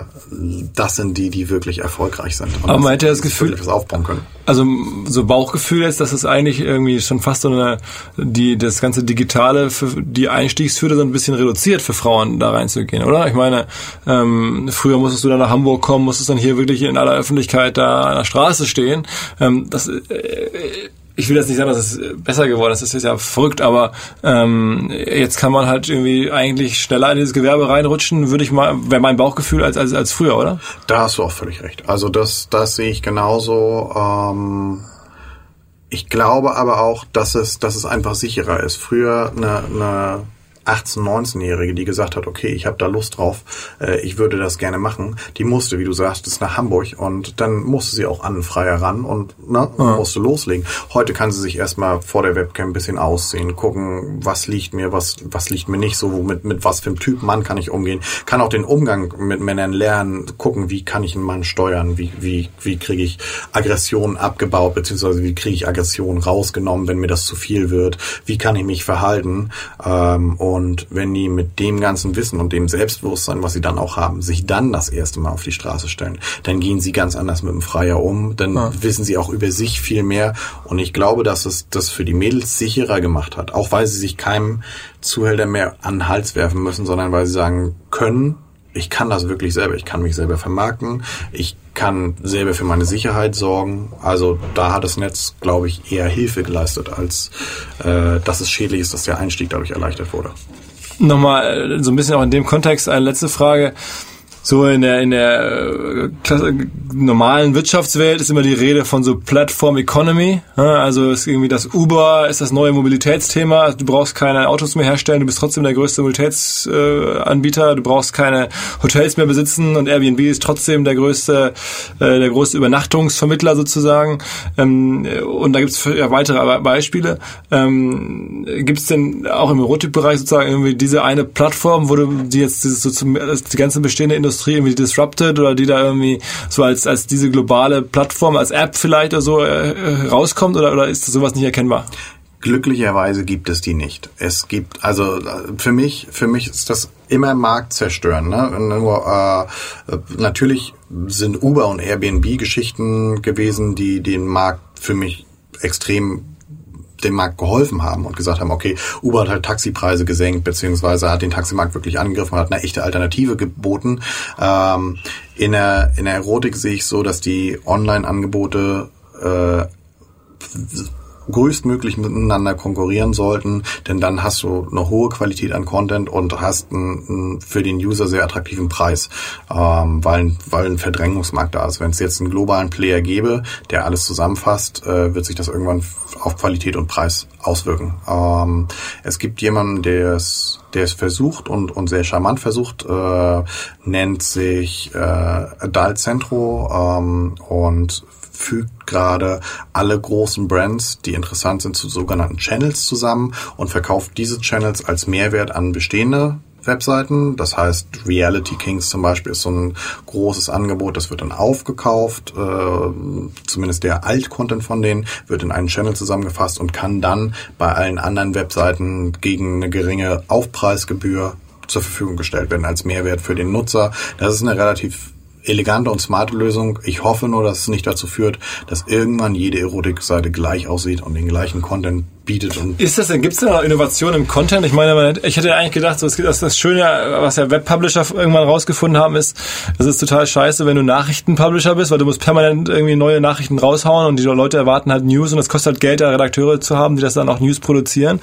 das sind die, die wirklich erfolgreich sind. Und Aber man hätte ja das Gefühl- was aufbauen können. Also so Bauchgefühl ist, dass es eigentlich irgendwie schon fast so eine, die das ganze Digitale für die Einstiegshürde so ein bisschen reduziert für Frauen da reinzugehen, oder? Ich meine, ähm, früher musstest du dann nach Hamburg kommen, musstest dann hier wirklich in aller Öffentlichkeit da an der Straße stehen. Ähm, das äh, ich will jetzt nicht sagen, dass es besser geworden ist, das ist ja verrückt, aber ähm, jetzt kann man halt irgendwie eigentlich schneller in dieses Gewerbe reinrutschen, würde ich mal, wäre mein Bauchgefühl als, als, als früher, oder? Da hast du auch völlig recht. Also das, das sehe ich genauso. Ähm, ich glaube aber auch, dass es, dass es einfach sicherer ist. Früher eine, eine 18-, 19-Jährige, die gesagt hat, okay, ich habe da Lust drauf, äh, ich würde das gerne machen, die musste, wie du sagst, ist nach Hamburg und dann musste sie auch an freier ran und ne, musste loslegen. Heute kann sie sich erstmal vor der Webcam ein bisschen aussehen, gucken, was liegt mir, was, was liegt mir nicht so, womit, mit was für einem Typ Mann kann ich umgehen, kann auch den Umgang mit Männern lernen, gucken, wie kann ich einen Mann steuern, wie, wie, wie kriege ich Aggression abgebaut, beziehungsweise wie kriege ich Aggression rausgenommen, wenn mir das zu viel wird, wie kann ich mich verhalten, ähm, und wenn die mit dem ganzen Wissen und dem Selbstbewusstsein, was sie dann auch haben, sich dann das erste Mal auf die Straße stellen, dann gehen sie ganz anders mit dem Freier um, dann wissen sie auch über sich viel mehr. Und ich glaube, dass es das für die Mädels sicherer gemacht hat, auch weil sie sich keinem Zuhälter mehr an den Hals werfen müssen, sondern weil sie sagen können, ich kann das wirklich selber, ich kann mich selber vermarkten, ich kann selber für meine Sicherheit sorgen. Also da hat das Netz, glaube ich, eher Hilfe geleistet, als äh, dass es schädlich ist, dass der Einstieg dadurch erleichtert wurde. Nochmal äh, so ein bisschen auch in dem Kontext eine letzte Frage. So in der in der äh, normalen Wirtschaftswelt ist immer die Rede von so Platform Economy. ja, Also ist irgendwie das Uber ist das neue Mobilitätsthema. Du brauchst keine Autos mehr herstellen, du bist trotzdem der größte Mobilitätsanbieter. Anbieter. du brauchst keine Hotels mehr besitzen und Airbnb ist trotzdem der größte äh, der größte Übernachtungsvermittler sozusagen. Ähm, und da gibt es ja weitere Beispiele. Ähm, gibt es denn auch im Erotikbereich sozusagen irgendwie diese eine Plattform, wo du die jetzt so zum, die ganze bestehende Industrie irgendwie disrupted oder die da irgendwie so als als diese globale Plattform als App vielleicht oder so äh, rauskommt oder oder ist sowas nicht erkennbar? Glücklicherweise gibt es die nicht. Es gibt, also äh, für mich, für mich ist das immer Markt zerstören. Ne? Nur, äh, natürlich sind Uber und Airbnb Geschichten gewesen, die den Markt für mich extrem dem Markt geholfen haben und gesagt haben, okay, Uber hat halt Taxipreise gesenkt, beziehungsweise hat den Taximarkt wirklich angegriffen und hat eine echte Alternative geboten. Ähm, in, der, in der Erotik sehe ich so, dass die Online-Angebote äh, größtmöglich miteinander konkurrieren sollten, denn dann hast du eine hohe Qualität an Content und hast einen, für den User sehr attraktiven Preis, ähm, weil, weil ein Verdrängungsmarkt da ist. Wenn es jetzt einen globalen Player gäbe, der alles zusammenfasst, äh, wird sich das irgendwann auf Qualität und Preis auswirken. Ähm, es gibt jemanden, der es der es versucht und, und sehr charmant versucht, äh, nennt sich äh, Adult Centro ähm, und fügt gerade alle großen Brands, die interessant sind, zu sogenannten Channels zusammen und verkauft diese Channels als Mehrwert an bestehende Webseiten. Das heißt, Reality Kings zum Beispiel ist so ein großes Angebot, das wird dann aufgekauft, äh, zumindest der Alt-Content von denen wird in einen Channel zusammengefasst und kann dann bei allen anderen Webseiten gegen eine geringe Aufpreisgebühr zur Verfügung gestellt werden als Mehrwert für den Nutzer. Das ist eine relativ elegante und smarte Lösung. Ich hoffe nur, dass es nicht dazu führt, dass irgendwann jede Erotikseite gleich aussieht und den gleichen Content bietet. Und ist das denn, gibt es da noch Innovation im Content? Ich meine, ich hätte eigentlich gedacht, so, das, das Schöne, was ja Webpublisher irgendwann rausgefunden haben, ist, es ist total scheiße, wenn du Nachrichtenpublisher bist, weil du musst permanent irgendwie neue Nachrichten raushauen und die Leute erwarten halt News und es kostet halt Geld, da Redakteure zu haben, die das dann auch News produzieren.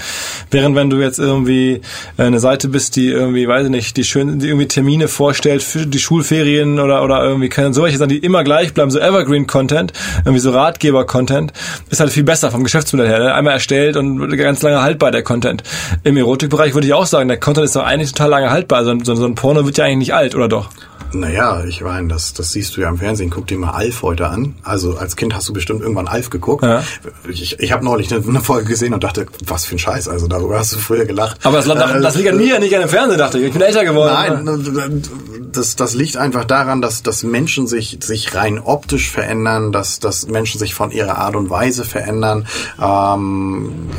Während wenn du jetzt irgendwie eine Seite bist, die irgendwie, weiß ich nicht, die schön, die irgendwie Termine vorstellt für die Schulferien oder, oder irgendwie können solche Sachen, die immer gleich bleiben, so Evergreen-Content, irgendwie so Ratgeber-Content, ist halt viel besser vom Geschäftsmodell her. Ne? Einmal erstellt, hält und ganz lange haltbar, der Content. Im Erotikbereich würde ich auch sagen, der Content ist doch eigentlich total lange haltbar. So, so, so ein Porno wird ja eigentlich nicht alt, oder doch? Naja, ich meine, das, das siehst du ja im Fernsehen. Guck dir mal Alf heute an. Also als Kind hast du bestimmt irgendwann Alf geguckt. Ja. Ich, ich habe neulich eine, eine, Folge gesehen und dachte, was für ein Scheiß. Also darüber hast du früher gelacht. Aber das, äh, das liegt an mir, nicht an dem Fernsehen, dachte ich. Ich bin älter geworden. Nein, das, das liegt einfach daran, dass, dass Menschen sich, sich rein optisch verändern, dass, dass Menschen sich von ihrer Art und Weise verändern. Ähm,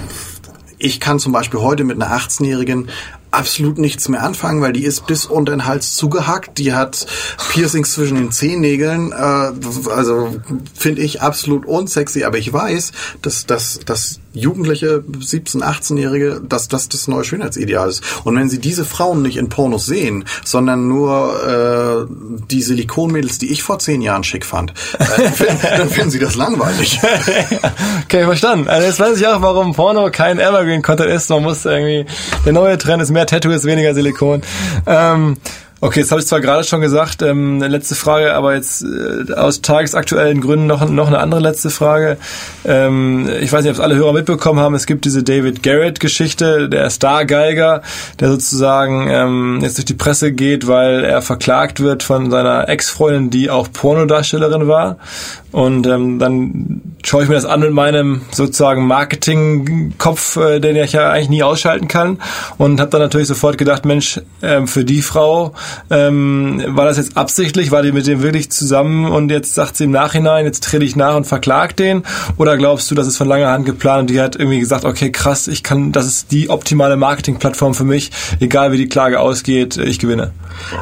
ich kann zum Beispiel heute mit einer 18-Jährigen absolut nichts mehr anfangen, weil die ist bis unter den Hals zugehackt. Die hat Piercings zwischen den Zehennägeln. Äh, also finde ich absolut unsexy. Aber ich weiß, dass, dass, dass Jugendliche, 17-, 18-Jährige, dass das das neue Schönheitsideal ist. Und wenn sie diese Frauen nicht in Pornos sehen, sondern nur äh, die Silikonmädels, die ich vor zehn Jahren schick fand, äh, <laughs> dann finden sie das langweilig. <laughs> okay, verstanden. Also jetzt weiß ich auch, warum Porno kein Evergreen-Content ist. Man muss irgendwie, der neue Trend ist mehr Tattoo, ist weniger Silikon. Ähm, Okay, jetzt habe ich zwar gerade schon gesagt, ähm, letzte Frage, aber jetzt äh, aus tagesaktuellen Gründen noch, noch eine andere letzte Frage. Ähm, ich weiß nicht, ob es alle Hörer mitbekommen haben, es gibt diese David Garrett-Geschichte, der Star-Geiger, der sozusagen ähm, jetzt durch die Presse geht, weil er verklagt wird von seiner Ex-Freundin, die auch Pornodarstellerin war. Und ähm, dann schaue ich mir das an mit meinem sozusagen Marketing-Kopf, äh, den ich ja eigentlich nie ausschalten kann. Und habe dann natürlich sofort gedacht, Mensch, ähm, für die Frau ähm, war das jetzt absichtlich, war die mit dem wirklich zusammen und jetzt sagt sie im Nachhinein, jetzt trete ich nach und verklag den? Oder glaubst du, das ist von langer Hand geplant und die hat irgendwie gesagt, okay, krass, ich kann, das ist die optimale Marketingplattform für mich, egal wie die Klage ausgeht, ich gewinne?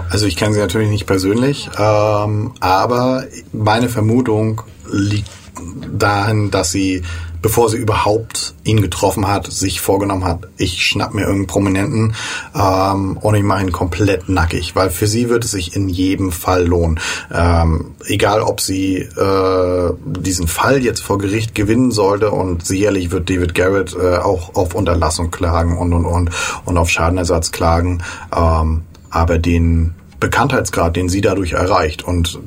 Also ich kenne sie natürlich nicht persönlich, ähm, aber meine Vermutung liegt dahin, dass sie, bevor sie überhaupt ihn getroffen hat, sich vorgenommen hat, ich schnapp mir irgendeinen Prominenten ähm, und ich mache ihn komplett nackig, weil für sie wird es sich in jedem Fall lohnen. Ähm, egal, ob sie äh, diesen Fall jetzt vor Gericht gewinnen sollte und sicherlich wird David Garrett äh, auch auf Unterlassung klagen und und und und auf Schadenersatz klagen. Ähm, aber den Bekanntheitsgrad, den sie dadurch erreicht und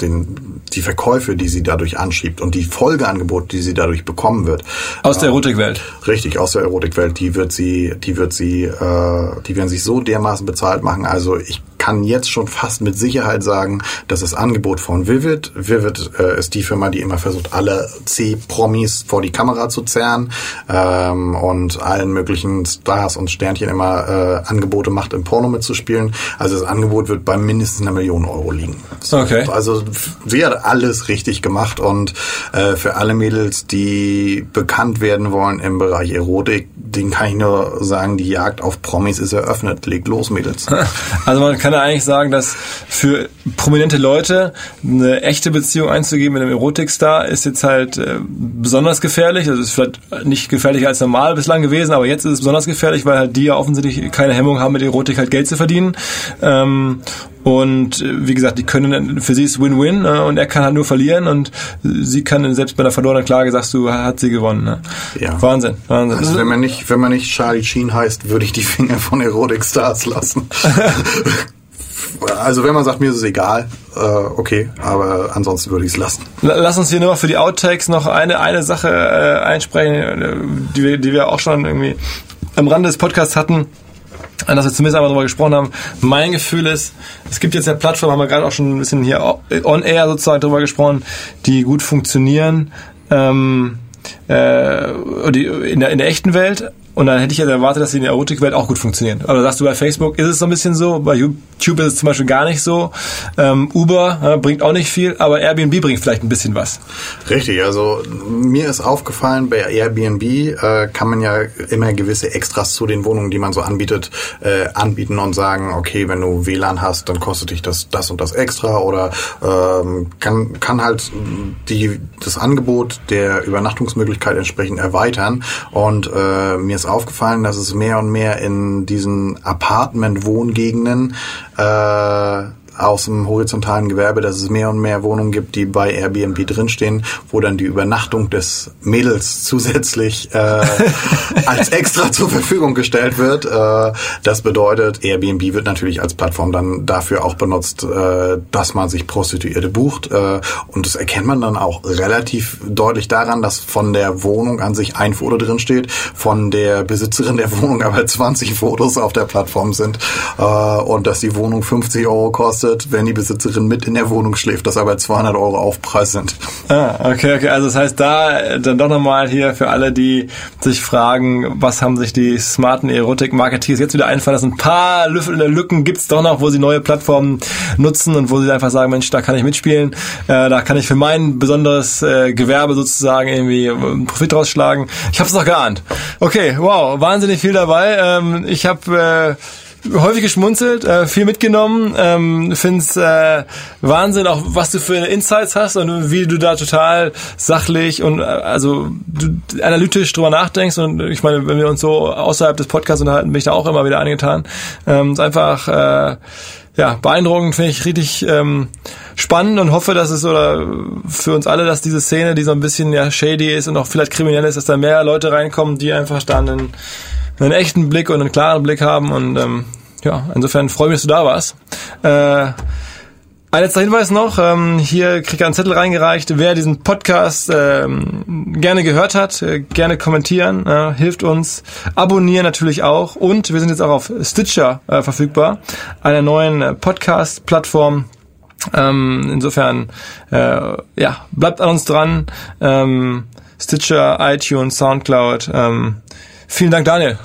den, die Verkäufe, die sie dadurch anschiebt und die Folgeangebote, die sie dadurch bekommen wird. Aus der Erotikwelt. Richtig, aus der Erotikwelt. Die wird sie, die wird sie, äh, die werden sich so dermaßen bezahlt machen. Also ich kann jetzt schon fast mit Sicherheit sagen, dass das Angebot von Vivid, Vivid äh, ist die Firma, die immer versucht, alle C-Promis vor die Kamera zu zerren ähm, und allen möglichen Stars und Sternchen immer äh, Angebote macht, im Porno mitzuspielen. Also das Angebot wird bei mindestens einer Million Euro liegen. Okay. Also sie hat alles richtig gemacht und äh, für alle Mädels, die bekannt werden wollen im Bereich Erotik, den kann ich nur sagen, die Jagd auf Promis ist eröffnet. Legt los, Mädels. <laughs> Also man kann ja eigentlich sagen, dass für prominente Leute eine echte Beziehung einzugehen mit einem Erotikstar ist jetzt halt äh, besonders gefährlich. Das ist vielleicht nicht gefährlicher als normal bislang gewesen, aber jetzt ist es besonders gefährlich, weil halt die ja offensichtlich keine Hemmung haben, mit Erotik halt Geld zu verdienen. Ähm, Und äh, wie gesagt, die können für sie ist Win-Win äh, und er kann halt nur verlieren und sie kann selbst bei einer verlorenen Klage sagst du, hat sie gewonnen. Ne? Ja. Wahnsinn, Wahnsinn. Also wenn man nicht, wenn man nicht Charlie Sheen heißt, würde ich die Finger von Erotic Stars lassen. <laughs> also wenn man sagt, mir ist es egal, äh, okay, aber ansonsten würde ich es lassen. Lass uns hier nur für die Outtakes noch eine, eine Sache äh, einsprechen, äh, die wir, die wir auch schon irgendwie am Rande des Podcasts hatten dass wir zumindest einmal darüber gesprochen haben. Mein Gefühl ist, es gibt jetzt ja Plattformen, haben wir gerade auch schon ein bisschen hier on air sozusagen darüber gesprochen, die gut funktionieren ähm, äh, in, der, in der echten Welt, und dann hätte ich ja erwartet, dass sie in der Erotikwelt auch gut funktionieren. Aber sagst du, bei Facebook ist es so ein bisschen so, bei YouTube ist es zum Beispiel gar nicht so. Ähm, Uber äh, bringt auch nicht viel, aber Airbnb bringt vielleicht ein bisschen was. Richtig, also mir ist aufgefallen, bei Airbnb äh, kann man ja immer gewisse Extras zu den Wohnungen, die man so anbietet, äh, anbieten und sagen, okay, wenn du WLAN hast, dann kostet dich das das und das extra oder ähm, kann, kann halt die, das Angebot der Übernachtungsmöglichkeit entsprechend erweitern. Und äh, mir ist ist aufgefallen, dass es mehr und mehr in diesen Apartment-Wohngegenden äh, aus dem horizontalen Gewerbe, dass es mehr und mehr Wohnungen gibt, die bei Airbnb drinstehen, wo dann die Übernachtung des Mädels zusätzlich äh, <laughs> als extra zur Verfügung gestellt wird. Äh, das bedeutet, Airbnb wird natürlich als Plattform dann dafür auch benutzt, äh, dass man sich Prostituierte bucht. Äh, und das erkennt man dann auch relativ deutlich daran, dass von der Wohnung an sich ein Foto drin steht, von der Besitzerin der Wohnung aber 20 Fotos auf der Plattform sind äh, und dass die Wohnung 50 Euro kostet kostet, wenn die Besitzerin mit in der Wohnung schläft, das aber 200 Euro Aufpreis sind. Ah, okay, okay. Also das heißt, da dann doch nochmal hier für alle, die sich fragen, was haben sich die smarten Erotik-Marketeers jetzt wieder einfallen lassen. Ein paar Lücken gibt's doch noch, wo sie neue Plattformen nutzen und wo sie einfach sagen, Mensch, da kann ich mitspielen, äh, da kann ich für mein besonderes äh, Gewerbe sozusagen irgendwie äh, Profit rausschlagen. Ich habe es noch geahnt. Okay, wow, wahnsinnig viel dabei. Ähm, ich habe... Äh, häufig geschmunzelt, äh, viel mitgenommen. Ähm, Find's äh, Wahnsinn, auch was du für Insights hast und wie du da total sachlich und äh, also du, analytisch drüber nachdenkst. Und ich meine, wenn wir uns so außerhalb des Podcasts unterhalten, bin ich da auch immer wieder angetan. Ähm, ist einfach äh, ja beeindruckend, finde ich richtig ähm, spannend und hoffe, dass es oder für uns alle, dass diese Szene, die so ein bisschen ja shady ist und auch vielleicht kriminell ist, dass da mehr Leute reinkommen, die einfach dann einen einen echten Blick und einen klaren Blick haben. Und ähm, ja, insofern freue mich, dass du da warst. Äh, ein letzter Hinweis noch, ähm, hier kriegt er einen Zettel reingereicht. Wer diesen Podcast ähm, gerne gehört hat, äh, gerne kommentieren, äh, hilft uns. Abonnieren natürlich auch. Und wir sind jetzt auch auf Stitcher äh, verfügbar, einer neuen äh, Podcast-Plattform. Ähm, insofern, äh, ja, bleibt an uns dran. Ähm, Stitcher, iTunes, Soundcloud. Vielen Dank, Daniel.